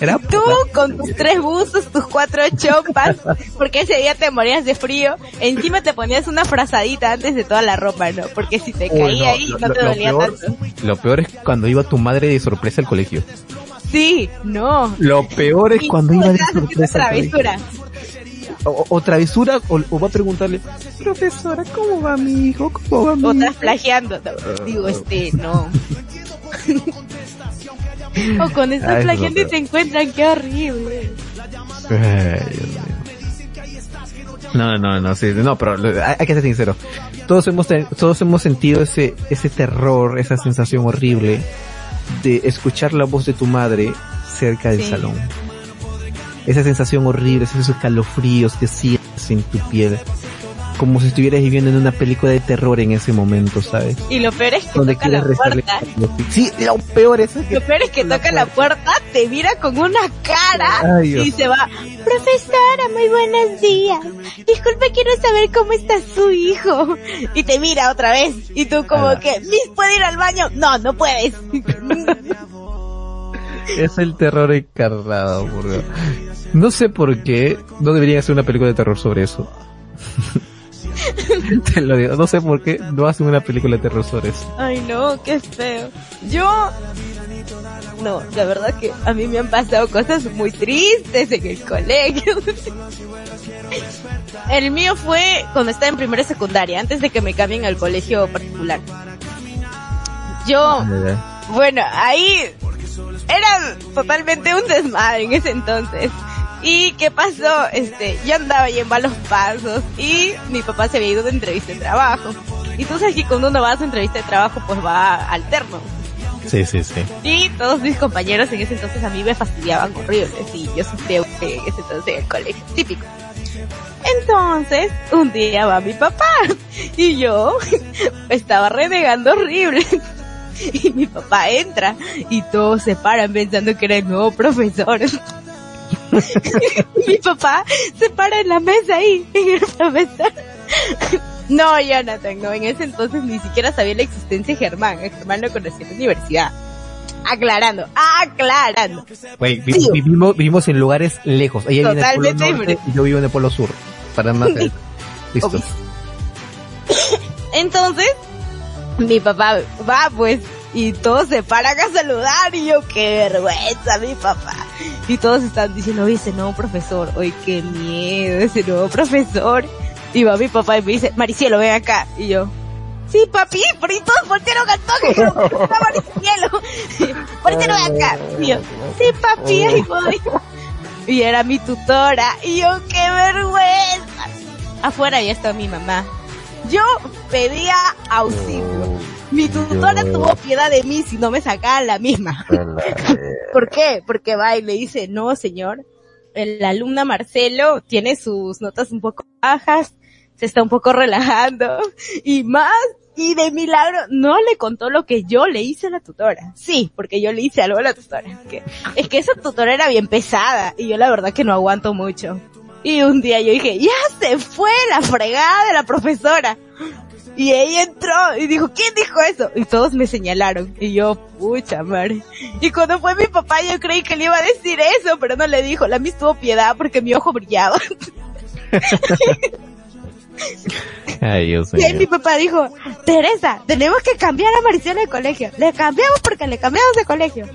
Era Tú con tus tres buzos, tus cuatro chompas, porque ese día te morías de frío, encima te ponías una frazadita antes de toda la ropa, ¿no? Porque si te Uy, caía no, ahí lo- no te lo dolía peor- tanto. Lo peor es cuando iba tu madre de sorpresa al colegio. Sí, no. Lo peor es Y cuando iba de sorpresa al colegio. O, o travesura, o, o va a preguntarle, profesora, ¿cómo va mi hijo? ¿Cómo va mi O estás hijo? plagiando. No, Digo, este, no. o Ah, estás plagiando y te encuentran, qué horrible. No, no, no, sí, no, pero hay, hay que ser sincero. Todos hemos, todos hemos sentido ese, ese terror, esa sensación horrible de escuchar la voz de tu madre cerca del Sí. salón. Esa sensación horrible, esos escalofríos que sientes en tu piel. Como si estuvieras viviendo en una película de terror en ese momento, ¿sabes? Y lo peor es que Donde toca la puerta. Sí, lo peor es que Lo peor es que la toca la puerta, te mira con una cara Ay, y se va. Profesora, muy buenos días. Disculpe, quiero saber cómo está su hijo. Y te mira otra vez. Y tú como Ah. que, Miss, ¿puede ir al baño? No, no puedes. Es el terror encarnado, por Dios. No sé por qué no deberían hacer una película de terror sobre eso. Te lo digo, no sé por qué no hacen una película de terror sobre eso. Ay, no, qué feo. Yo... No, la verdad que a mí me han pasado cosas muy tristes en el colegio. El mío fue cuando estaba en primera secundaria, antes de que me cambien al colegio particular. Yo, bueno, ahí era totalmente un desmadre en ese entonces. ¿Y qué pasó? Este, yo andaba ahí en malos pasos y mi papá se había ido de entrevista de trabajo. Y tú sabes que cuando uno va a su entrevista de trabajo pues va alterno. Sí, sí, sí. Y todos mis compañeros en ese entonces a mí me fastidiaban horribles y yo sufría en ese entonces en el colegio, típico. Entonces, un día va mi papá y yo estaba renegando horrible. Y mi papá entra y todos se paran pensando que era el nuevo profesor. mi papá se para en la mesa ahí, en el profesor. No, Jonathan, no, en ese entonces ni siquiera sabía la existencia de Germán. Germán lo conocí en la universidad. Aclarando, aclarando. Vi- Sí. vivimos, vivimos en lugares lejos. Ella vive en el polo Totalmente norte diferente. y yo vivo en el polo sur. Para más. Listo. Entonces, mi papá va pues y todos se paran a saludar y yo qué vergüenza mi papá. Y todos están diciendo, oye, ese nuevo profesor, oye, qué miedo ese nuevo profesor. Y va mi papá y me dice, Maricielo, ven acá. Y yo, sí papi, por ahí todos voltearon al toque. dijeron, "Está Maricielo. Maricielo, ven acá. Y yo, sí papi, ahí voy. Y era mi tutora. Y yo, qué vergüenza. Afuera ya está mi mamá. Yo pedía auxilio. Mi tutora Dios. tuvo piedad de mí si no me sacaba la misma. ¿Por qué? Porque va y le dice, no señor, el alumna Marcelo tiene sus notas un poco bajas, se está un poco relajando y más y de milagro no le contó lo que yo le hice a la tutora. Sí, porque yo le hice algo a la tutora. Que- es que esa tutora era bien pesada y yo la verdad que no aguanto mucho. Y un día yo dije, ya se fue la fregada de la profesora. Y ella entró y dijo, ¿quién dijo eso? Y todos me señalaron. Y yo, pucha madre. Y cuando fue mi papá yo creí que le iba a decir eso, pero no le dijo. La mis tuvo piedad porque mi ojo brillaba. Ay, Dios Y ahí mi papá dijo, Teresa, tenemos que cambiar a Maricela de colegio. Le cambiamos porque le cambiamos de colegio.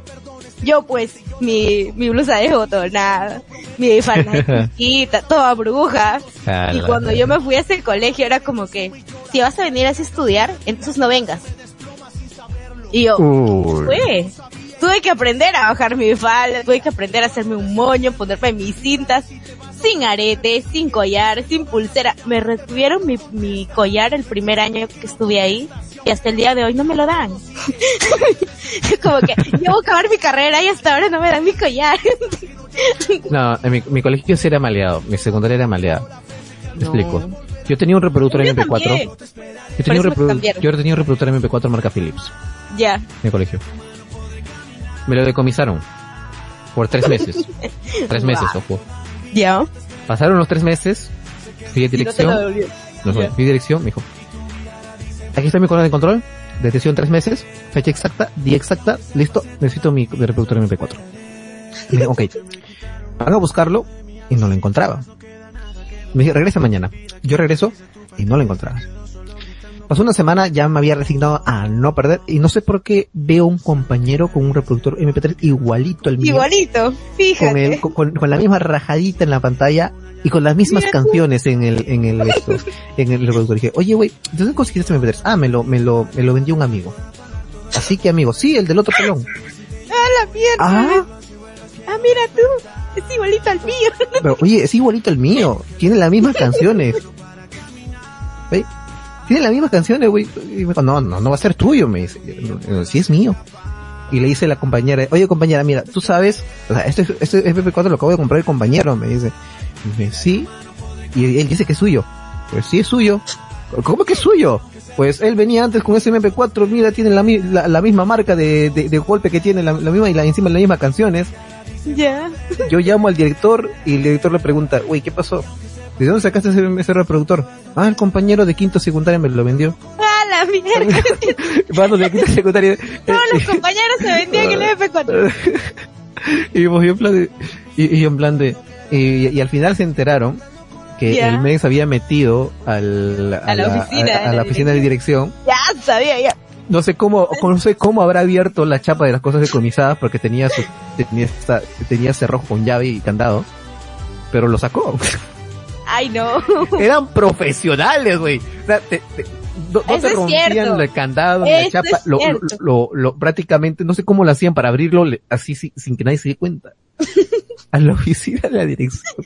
Yo pues, mi, mi blusa de botonada, mi falda chiquita, toda bruja. Y cuando yo me fui a ese colegio era como que, si vas a venir así a estudiar, entonces no vengas. Y yo, Uy. tuve que aprender a bajar mi falda, tuve que aprender a hacerme un moño, ponerme mis cintas, sin arete, sin collar, sin pulsera. Me retuvieron mi, mi collar el primer año que estuve ahí y hasta el día de hoy no me lo dan. Como que llevo a acabar mi carrera y hasta ahora no me dan mi collar. No, en mi, mi colegio sí era maleado, mi secundaria era maleada. Te No. explico. Yo tenía un reproductor Yo MP4. también. Yo tenía, un reprodu- yo tenía un reproductor MP4 marca Philips Ya. en mi colegio. Me lo decomisaron. Por tres meses. tres meses, ojo. Ya. Pasaron los tres meses. Fui a Y no te dirección. No. Fui a dirección, me dijo. Aquí está mi corona de control. Detención tres meses. Fecha exacta. Día exacta. Listo. Necesito mi reproductor MP4. Me dije, ok. Van a buscarlo y no lo encontraba. Me dije, regresa mañana. Yo regreso y no lo encontraba. Pasó una semana, ya me había resignado a no perder y no sé por qué veo un compañero con un reproductor MP3 igualito al mío. Igualito, Con, fíjate. el, con, con la misma rajadita en la pantalla y con las mismas Mira tú. canciones en el, en el, esto, en el reproductor. dije, oye, güey, ¿de dónde conseguiste este MP3? Ah, me lo, me lo, me lo vendió un amigo. Así que amigo, sí, el del otro pelón. ¡Ah, la mierda! Ah, Ah, mira tú. Es igualito al mío. pero oye, es igualito el mío. Tiene las mismas canciones. ¿Ve? Tiene las mismas canciones, güey. Y me dijo, no, no, no va a ser tuyo, me dice. No, Sí es mío. Y le dice a la compañera, oye compañera, mira, tú sabes, o sea, este, este FP4 lo acabo de comprar el compañero, me dice. Me dice, sí. Y él dice que es suyo. Pues sí es suyo. ¿Cómo que es suyo? Pues él venía antes con ese MP4, mira, tiene la, mi- la, la misma marca de, de, de golpe que tiene, la, la misma y la, encima las mismas canciones. Ya. Yo llamo al director y el director le pregunta, uy, ¿qué pasó? ¿De dónde sacaste ese, ese reproductor? Ah, el compañero de quinto secundaria me lo vendió. ¡Ah, la mierda! Bueno, de quinto secundaria. Todos los compañeros se vendían el MP4. y yo en plan de, y, en plan de, y, y al final se enteraron que Ya. el MEX había metido al, A la oficina a, la oficina de dirección. Ya, sabía, ya. No sé cómo, no sé cómo habrá abierto la chapa de las cosas decomisadas porque tenía su, tenía tenía cerrojo con llave y candado. Pero lo sacó. Ay, no. Eran profesionales, güey. O sea, te- te- no, te rompían el candado, la chapa, lo, lo, lo, lo- prácticamente, no sé cómo lo hacían para abrirlo así sin, sin que nadie se dé cuenta. A la oficina de la dirección.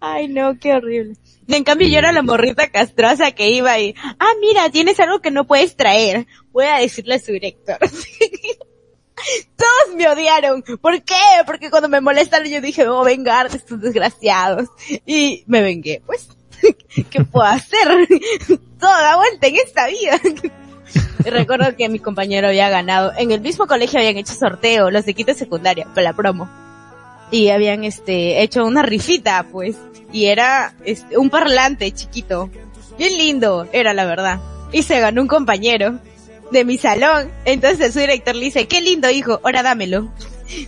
Ay, no, qué horrible. Y en cambio yo era la morrita castrosa que iba y, ah, mira, tienes algo que no puedes traer. Voy a decirle a su director. Todos me odiaron. ¿Por qué? Porque cuando me molestaron yo dije, oh, vengar de estos desgraciados. Y me vengué, pues. ¿Qué puedo hacer? Todo vuelta en esta vida. Y recuerdo que mi compañero había ganado. En el mismo colegio habían hecho sorteo, los de quinto secundaria, para la promo. Y habían este, hecho una rifita, pues. Y era este, un parlante chiquito. Bien lindo, era la verdad. Y se ganó un compañero de mi salón. Entonces su director le dice, qué lindo hijo, ahora dámelo.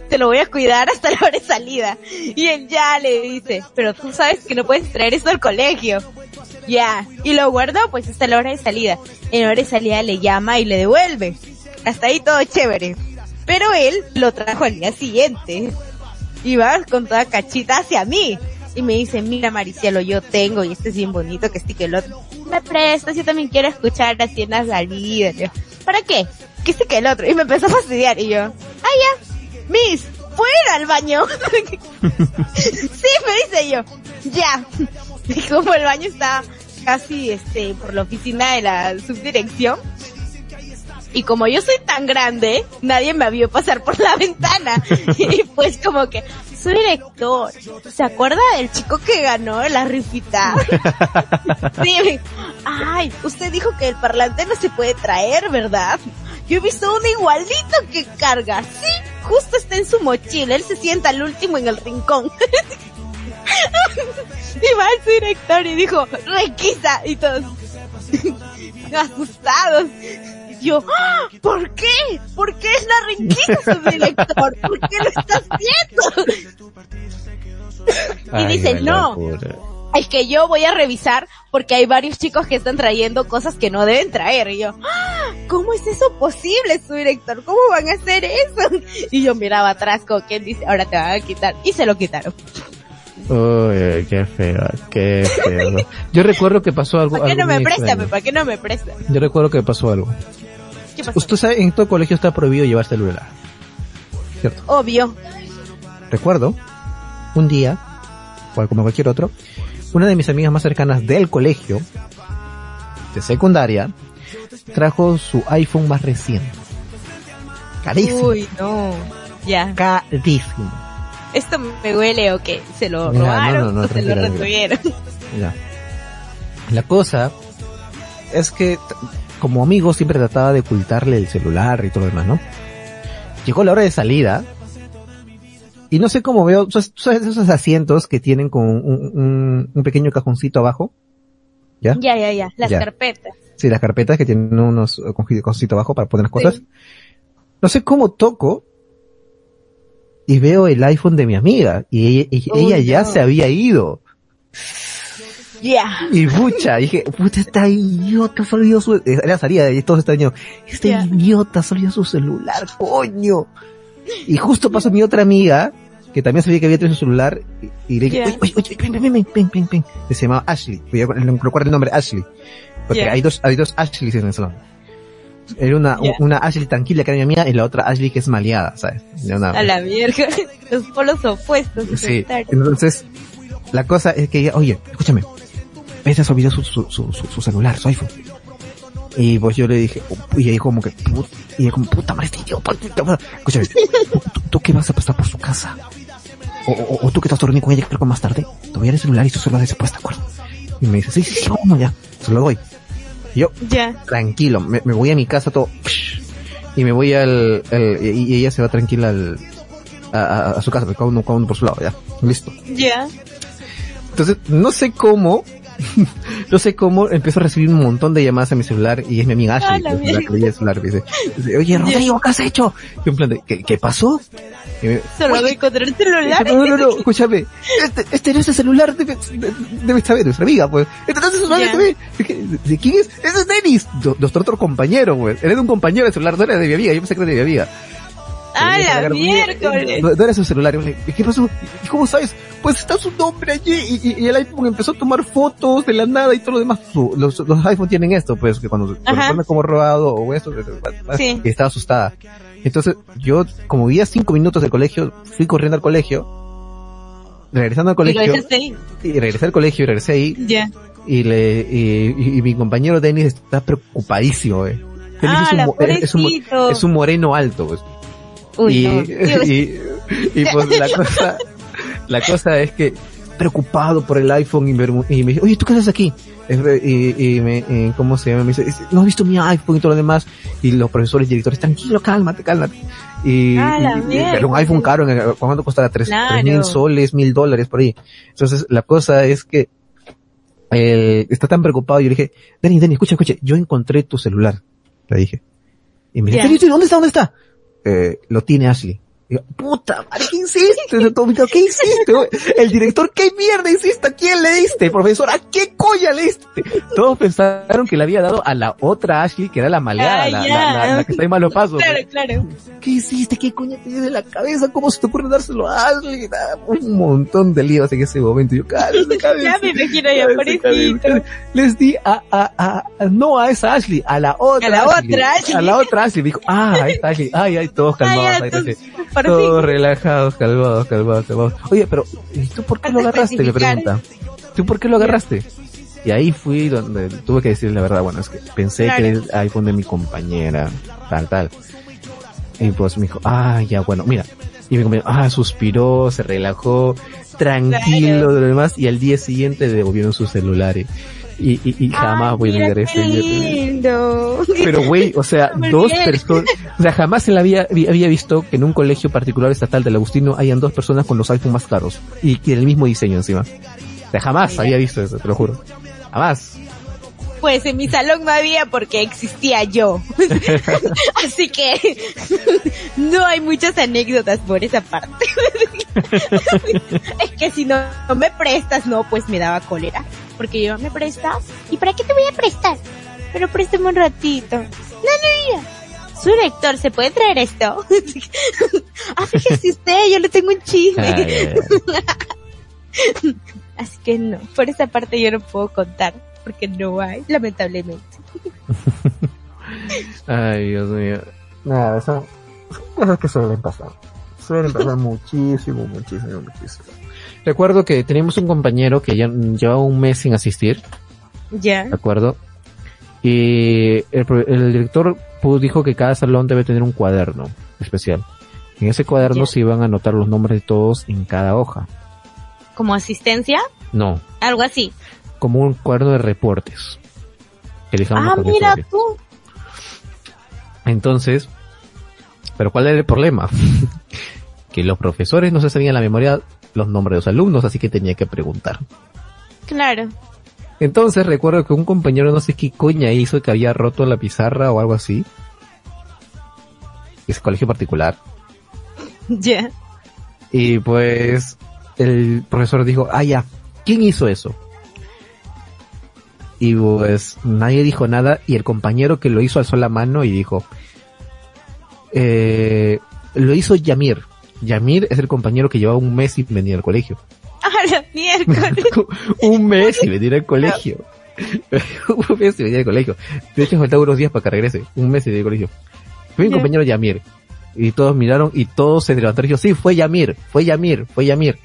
Te lo voy a cuidar hasta la hora de salida. Y él ya le dice, pero tú sabes que no puedes traer esto al colegio. Ya. Y lo guardó pues hasta la hora de salida. En la hora de salida le llama y le devuelve. Hasta ahí todo chévere. Pero él lo trajo al día siguiente. Y va con toda cachita hacia mí. Y me dice, mira Maricielo, yo tengo, y este es bien bonito, que este que el otro. Me prestas, yo también quiero escuchar las tiendas salida. ¿Para qué? Que este que el otro. Y me empezó a fastidiar. Y yo, ah ya, Miss, fuera al baño. sí, me dice yo, ya. Y como el baño está casi este por la oficina de la subdirección. Y como yo soy tan grande, nadie me vio pasar por la ventana. Y pues como que, soy director. ¿Se acuerda del chico que ganó la rifita? Sí, ay, usted dijo que el parlante no se puede traer, ¿verdad? Yo he visto uno igualito que carga. Sí, justo está en su mochila. Él se sienta al último en el rincón. y va el director y dijo, requisa. Y todos asustados. Yo, ¡Ah! ¿por qué? ¿Por qué es la requisa, su director? ¿Por qué lo está haciendo? Y dice, no. es que yo voy a revisar porque hay varios chicos que están trayendo cosas que no deben traer. Y yo, ¡Ah! ¿cómo es eso posible, su director? ¿Cómo van a hacer eso? Y yo miraba atrás como quien dice, ahora te van a quitar. Y se lo quitaron. Uy, qué feo, qué feo. Yo recuerdo que pasó algo. ¿Para qué no me presta? ¿Para qué no me presta? Yo recuerdo que pasó algo. ¿Qué pasó? Usted sabe, en todo colegio está prohibido llevar celular. ¿Cierto? Obvio. Recuerdo, un día, cual como cualquier otro, una de mis amigas más cercanas del colegio, de secundaria, trajo su iPhone más reciente. Carísimo. Uy, no. Ya. Carísimo. Esto me huele o que se lo Ya, no, robaron no, no, o se lo retuvieron. Ya. La cosa es que como amigo siempre trataba de ocultarle el celular y todo lo demás, ¿no? Llegó la hora de salida y no sé cómo veo, ¿tú sabes- esos asientos que tienen con un, un- un pequeño cajoncito abajo? ¿Ya? Ya, ya, ya. Las Ya. carpetas. Sí, las carpetas que tienen unos eh, cajoncitos abajo para poner las cosas. Sí. No sé cómo toco y veo el iPhone de mi amiga y ella, y Uy, ella ya no. se había ido. Ya. Y pucha, dije, puta, esta idiota se olvidó su, eh, era salida y todos este año, esta Ya. idiota olvidó su celular, coño. Y justo pasó mi otra amiga, que también sabía que había traído su celular, y, y le dije, Ya. oye, oye, oye, ven, ven, ven, ven, ven, ven, que se llamaba Ashley, voy a recuerdo el nombre, Ashley. Porque hay dos, hay dos Ashleys en el salón. Era una, Ya. una Ashley tranquila que era mi amiga y la otra Ashley que es maleada, ¿sabes? Una- A la mierda. Los polos opuestos. Sí, entonces, la cosa es que ella, oye, escúchame, se olvidó su, su, su, su, celular, su iPhone. Y pues yo le dije, oh, y ella como que, put- y ella como, puta madre, este idiota, puta madre". escúchame, ¿tú, tú, tú qué vas a pasar por su casa? O, o, o tú que estás dormido con ella, creo que más tarde, te voy a dar el celular y celular se puesta, ¿de acuerdo? Y me dice, sí, sí, sí, vamos ya, se lo doy. Y yo, Ya. tranquilo, me, me voy a mi casa todo, y me voy al, al- y, ella se va tranquila al, a, a- a su casa, cada uno, cada uno por su lado, ya, listo. Ya. Entonces, no sé cómo, no sé cómo empiezo a recibir un montón de llamadas a mi celular y es mi amiga Ah, Ashley, es la que el celular, dice, dice, oye Rodrigo, ¿qué has hecho? Y en plan de, ¿qué, qué pasó? Me- Solo "Oye, de encontrar el celular. no, no, no, escúchame, este, este no es el celular, debe, debe saber, nuestra amiga, pues. Este no es el celular, Ya. debe- Dije, ¿de quién es? Ese es Dennis, Do- nuestro otro compañero, pues. Era de un compañero el celular, no era de mi amiga, yo pensé que era de mi amiga. A Pero la miércoles. No, era su celular. Dije, ¿Qué pasó? ¿Y cómo sabes? Pues está su nombre allí y, y- y el iPhone empezó a tomar fotos de la nada y todo lo demás. Los, los iPhone tienen esto, pues, que cuando se Ajá. pone como robado o eso, Sí. y estaba asustada. Entonces, yo, como vivía cinco minutos del colegio, fui corriendo al colegio, regresando al Y colegio, dejaste ahí. y regresé al colegio y regresé ahí, Ya. y le, y, y- y mi compañero Dennis está preocupadísimo, eh. Ah, es, un, es, un, es un moreno alto, pues Uy, y, no. Y, y pues la cosa, la cosa es que preocupado por el iPhone y me, y me dice, oye, ¿tú qué haces aquí? Y, y me, y ¿cómo se llama? Me dice, no has visto mi iPhone y todo lo demás. Y los profesores y directores, tranquilo, cálmate, cálmate. Y, era un iPhone caro, ¿cuánto costará? Tres, Claro. tres mil soles, mil dólares por ahí. Entonces, la cosa es que, eh, está tan preocupado, yo le dije, Dani, Dani, escucha, escucha, yo encontré tu celular, le dije. Y me dice, Ya. "¿En serio? ¿dónde está? ¿Dónde está? Eh, lo tiene Ashley. Puta madre, ¿qué hiciste? Tomito? ¿Qué hiciste? El director, ¿qué mierda hiciste? ¿A quién le diste? Profesor, ¿a qué coña le diste? Todos pensaron que le había dado a la otra Ashley, que era la maleada, Ah, la, ya. la- la- la que está en malos pasos. Claro, claro. ¿Qué hiciste? ¿Qué coña te dio en la cabeza? ¿Cómo se te ocurre dárselo a Ashley? Un montón de líos en ese momento. Yo, cálmate, cálmate. Ya me imagino Cálmate, pobrecito. Les di a, a, a, a- no a esa Ashley, a la otra A la otra Ashley. A la otra Ashley. Me dijo, ah, ahí está Ashley. Ay, ay, todos calmados. ya, ahí. Todos relajados, calmados, calmados, calmados. Oye, pero, ¿y tú por qué lo agarraste? Me especificar. pregunta. ¿Tú por qué lo agarraste? Y ahí fui donde tuve que decirle la verdad. Bueno, es que pensé Claro. que era el iPhone de mi compañera, tal, tal. Y pues me dijo, ah, ya, bueno, mira. Y mi compañero, ah, suspiró, se relajó, tranquilo, Claro. de lo demás, y al día siguiente le devolvieron sus celulares. Y, y, y jamás Ay, voy a ese día. lindo. Pero güey, o sea, dos personas, o sea, jamás se la había, vi- había visto que en un colegio particular estatal del Agustino hayan dos personas con los iPhone más caros y, y el mismo diseño encima. O sea, jamás había visto eso, te lo juro. Jamás. Pues en mi salón no había porque existía yo. Así que no hay muchas anécdotas por esa parte. es que si no, no me prestas, no, pues me daba cólera. Porque yo me prestas. ¿Y para qué te voy a prestar? Pero préstame un ratito. No, no, no. Su lector, ¿se puede traer esto? ah, fíjese usted, yo le tengo un chisme. que no. Por esa parte yo no puedo contar, porque no hay, lamentablemente. Ay, Dios mío. Nada, son, son cosas que suelen pasar. Suelen pasar muchísimo, muchísimo, muchísimo. Recuerdo que teníamos un compañero que ya llevaba un mes sin asistir, Ya. ¿de acuerdo? Y el, el director dijo que cada salón debe tener un cuaderno especial. En ese cuaderno Ya. se iban a anotar los nombres de todos en cada hoja. Como asistencia, No, algo así. Como un cuaderno de reportes. Ah, mira tú. Entonces, pero ¿cuál era el problema? que los profesores no se sabían en la memoria los nombres de los alumnos, así que tenía que preguntar. Claro. Entonces recuerdo que un compañero no sé qué coña hizo que había roto la pizarra o algo así. Es colegio particular. Ya. Y pues el profesor dijo, ah ya, ¿quién hizo eso? Y pues nadie dijo nada y el compañero que lo hizo alzó la mano y dijo, eh, lo hizo Yamir. Yamir es el compañero que llevaba un mes sin venir al colegio. Ah, un mes sin venir al colegio. un mes sin venir al colegio. De hecho, faltaban unos días para que regrese. Un mes sin venir al colegio. Fue mi compañero Yamir. Y todos miraron y todos se levantaron y dijo, sí, fue Yamir, fue Yamir, fue Yamir.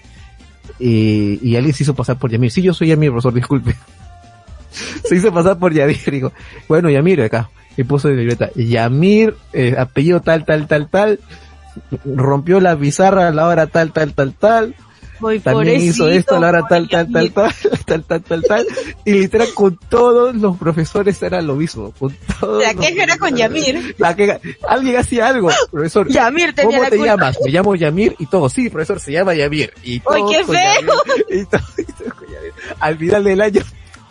Y, y alguien se hizo pasar por Yamir. Sí, yo soy Yamir, profesor, disculpe se hizo pasar por Yamir. Dijo, bueno, Yamir acá. Y puso de libreta, Yamir, eh, apellido tal, tal, tal, tal. Rompió la pizarra a la hora tal, tal, tal, tal. Muy también hizo esto a la hora tal, tal, tal, tal, tal, tal, tal, tal. Y literal con todos los profesores era lo mismo. Con todos la queja era con Yamir. Alguien hacía algo, profesor. Yamir tenía ¿Cómo la te llamas? Me llamo Yamir y todo. Sí, profesor, se llama Yamir. Y todo ¡Ay, qué feo! Y todo. Al final del año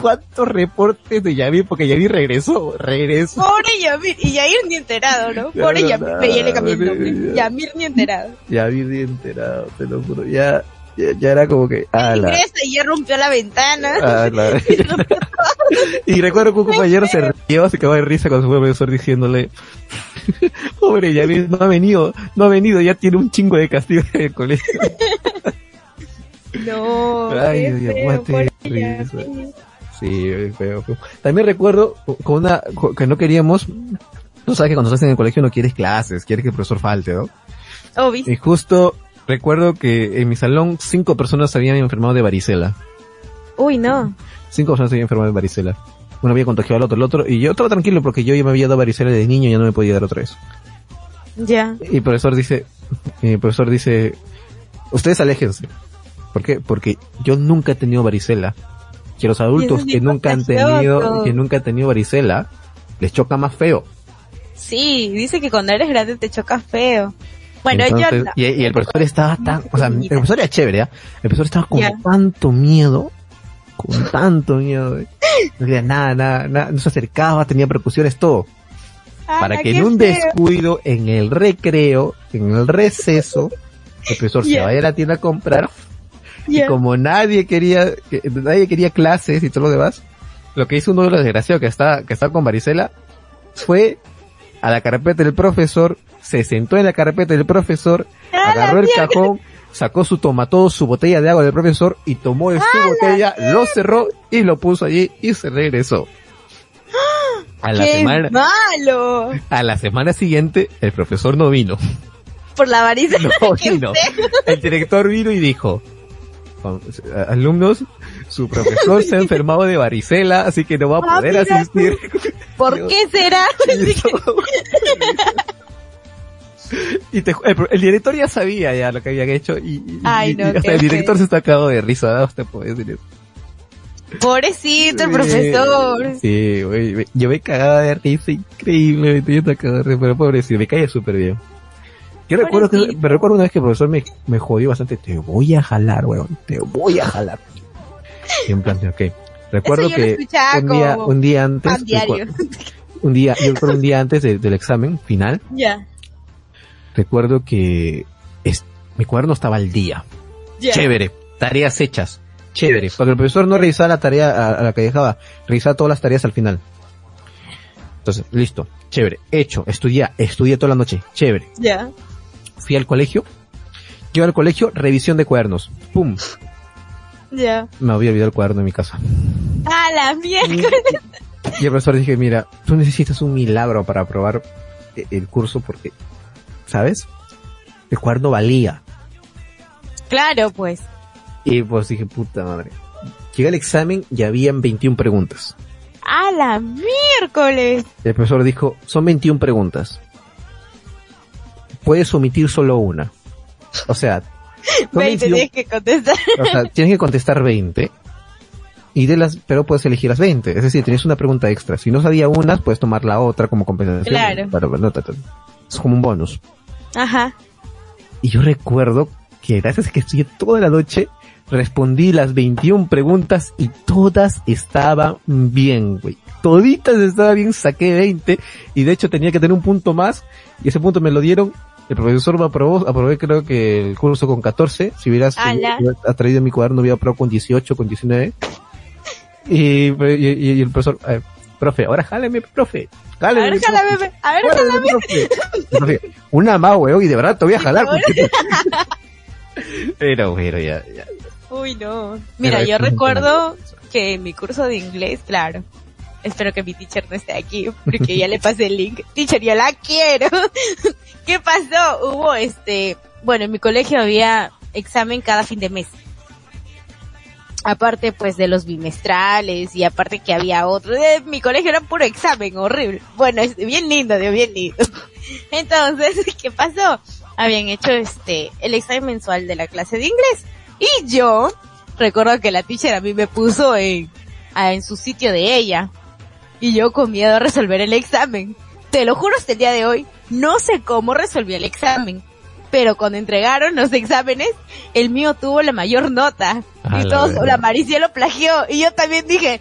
¿cuántos reportes de Yamir? Porque Yamir regresó, regresó. Pobre Yamir. Y Yair ni enterado, ¿no? Pobre no, Yamir. Me ya le cambié el nombre. Yamir ni enterado. Yamir bien enterado, te lo juro, ya, ya, ya era como que, la, Ingresa y ya rompió la ventana. Ah, y recuerdo que un compañero se rió, se quedó de risa con su profesor diciéndole, pobre Yamil, no ha venido, no ha venido, ya tiene un chingo de castigo en el colegio. No. Ay, Dios, Sí, feo, feo. También recuerdo con una, que no queríamos, tú sabes que cuando estás en el colegio no quieres clases, quieres que el profesor falte, ¿no? Obvio. Y justo recuerdo que en mi salón cinco personas se habían enfermado de varicela. Uy, no. Cinco personas se habían enfermado de varicela. Uno había contagiado al otro, el otro, y yo estaba tranquilo porque yo ya me había dado varicela de niño y ya no me podía dar otra vez. Ya. Y el profesor dice, y el profesor dice, ustedes aléjense. ¿Por qué? Porque yo nunca he tenido varicela. Que los adultos que nunca han tenido, que nunca han tenido varicela, les choca más feo. Sí, dice que cuando eres grande te chocas feo. Bueno, Entonces, yo no. y, y el profesor estaba tan, o sea, el profesor era chévere, ¿ah? El profesor estaba con tanto miedo, con tanto miedo, ¿eh? no decía nada, nada, nada, no se acercaba, tenía percusiones, todo. para Ala, que en un feo. descuido, en el recreo, en el receso, el profesor se Ya. vaya a la tienda a comprar, y como nadie quería, que- nadie quería clases y todo lo demás, lo que hizo uno de los desgraciados que está, que está con varicela, fue a la carpeta del profesor, se sentó en la carpeta del profesor, ¡A la agarró el mierda! cajón, sacó su tomató, su botella de agua del profesor y tomó de su botella, lo cerró y lo puso allí y se regresó. A la ¡Qué semana, malo! a la semana siguiente, el profesor no vino. Por la varicela. No vino. El director vino y dijo, "Con- a- alumnos, su profesor se ha enfermado de varicela, así que no va a Ah, poder mira asistir. ¿Por qué será? y te el, el director ya sabía ya lo que habían hecho y, y- Ay, y- no, y hasta qué el director se está cagado de risa. Usted puede decir eso. Pobrecito el profesor. Sí, güey, yo me cagaba de risa increíblemente, yo estaba cagado de risa, pero pobrecito, me caía súper bien. Yo recuerdo que, me recuerdo una vez que el profesor me, me jodió bastante, te voy a jalar, weón, te voy a jalar. Y en plan, ok. Recuerdo que un día, un día antes, un día, yo recuerdo un día antes de- del examen final, Ya. recuerdo que es, mi cuaderno estaba al día. Ya. Chévere. Tareas hechas. Chévere. Porque el profesor no revisaba la tarea a, a la que dejaba. Revisaba todas las tareas al final. Entonces, listo. Chévere. Hecho. Estudié. Estudié toda la noche. Chévere. Ya. Fui al colegio. Llego al colegio, revisión de cuadernos. Pum. Ya. Me había olvidado el cuaderno en mi casa. A la miércoles. Y el profesor dije, mira, tú necesitas un milagro para aprobar e- el curso porque, ¿sabes? El cuaderno valía. Claro, pues. Y pues dije, puta madre. Llegué al examen y habían 21 preguntas. A la miércoles. El profesor dijo, son 21 preguntas. Puedes omitir solo una. O sea, son 20 21 tienes que contestar. o sea, tienes que contestar 20. Y de las, pero puedes elegir las 20. Es decir, tienes una pregunta extra. Si no sabía una, puedes tomar la otra como compensación. Claro. Pero, es como un bonus. Ajá. Y yo recuerdo que gracias a que estudié toda la noche, respondí las 21 preguntas y todas estaban bien, güey. Toditas estaban bien, saqué 20 y de hecho tenía que tener un punto más y ese punto me lo dieron. El profesor me aprobó, aprobé creo que el curso con 14, si hubieras traído mi cuaderno hubiera aprobado con 18, con 19. Y, y, y- y el profesor, eh, profe, ahora jáleme, profe. A Jáleme, ver, profe. jálame, a ver, Jálame, profe. Profe, Una más, weón, y de verdad te voy a jalar. porque- Pero, pero ya, ya. Uy, no. Mira, yo recuerdo que en mi curso de inglés, claro. Espero que mi teacher no esté aquí, porque ya le pasé el link. Teacher, yo la quiero. ¿Qué pasó? Hubo este, bueno, en mi colegio había examen cada fin de mes. Aparte pues de los bimestrales y aparte que había otro. Eh, mi colegio era puro examen, horrible. Bueno, es bien lindo, Dios, bien lindo. Entonces, ¿qué pasó? Habían hecho este, el examen mensual de la clase de inglés. Y yo, recuerdo que la teacher a mí me puso en, en su sitio de ella. Y yo con miedo a resolver el examen. Te lo juro hasta el día de hoy, no sé cómo resolví el examen. Pero cuando entregaron los exámenes, el mío tuvo la mayor nota. Y la todos, verga. la Maricielo plagió. Y yo también dije,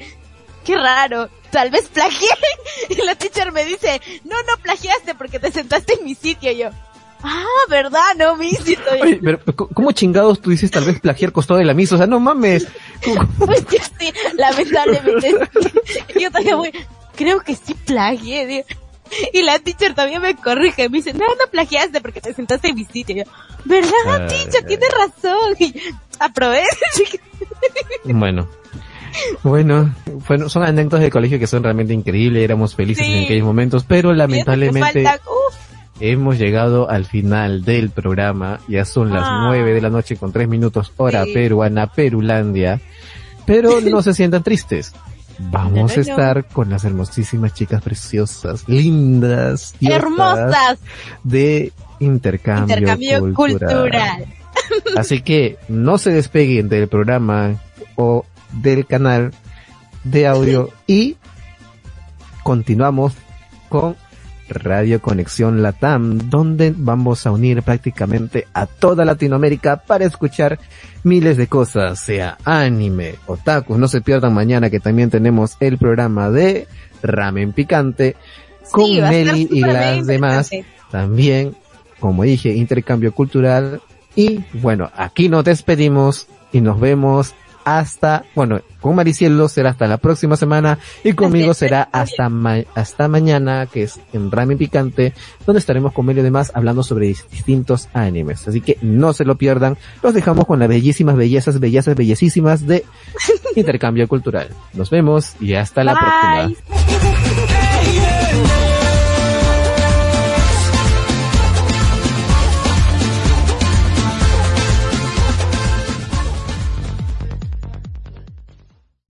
qué raro, tal vez plagié. Y la teacher me dice, no, no plagiaste porque te sentaste en mi sitio. Y yo, ah, verdad, no, mi sitio. Oye, pero, ¿cómo- ¿cómo chingados tú dices tal vez plagiar costado de la misa? O sea, no mames. ¿Cómo- Pues yo sí, lamentablemente. Yo también voy, creo que sí plagié, digo. Y la teacher también me corrige, me dice, no, no plagiaste porque te sentaste en mi sitio. Y yo, ¿verdad, teacher? Tienes razón. Y aprobé. Bueno. Bueno, bueno, son anécdotas de colegio que son realmente increíbles, éramos felices Sí. en aquellos momentos, pero lamentablemente falta- uf, hemos llegado al final del programa, ya son las Ah. nueve de la noche con tres minutos hora Sí. peruana, Perulandia, pero no se sientan tristes. Vamos No, no, a estar con las hermosísimas chicas preciosas, lindas, hermosas. de intercambio, Intercambio cultural. Así que no se despeguen del programa o del canal de audio y continuamos con Radio Conexión Latam, donde vamos a unir prácticamente a toda Latinoamérica para escuchar miles de cosas, sea anime, otakus. No se pierdan mañana que también tenemos el programa de Ramen Picante con Sí, Meli y las demás también, como dije, intercambio cultural. Y bueno, aquí nos despedimos y nos vemos hasta, bueno, con Maricielo será hasta la próxima semana y conmigo será hasta ma- hasta mañana, que es en Ramen Picante, donde estaremos con Melio y demás hablando sobre dis- distintos animes. Así que no se lo pierdan. Los dejamos con las bellísimas bellezas, bellezas, bellísimas de intercambio cultural. Nos vemos y hasta la próxima.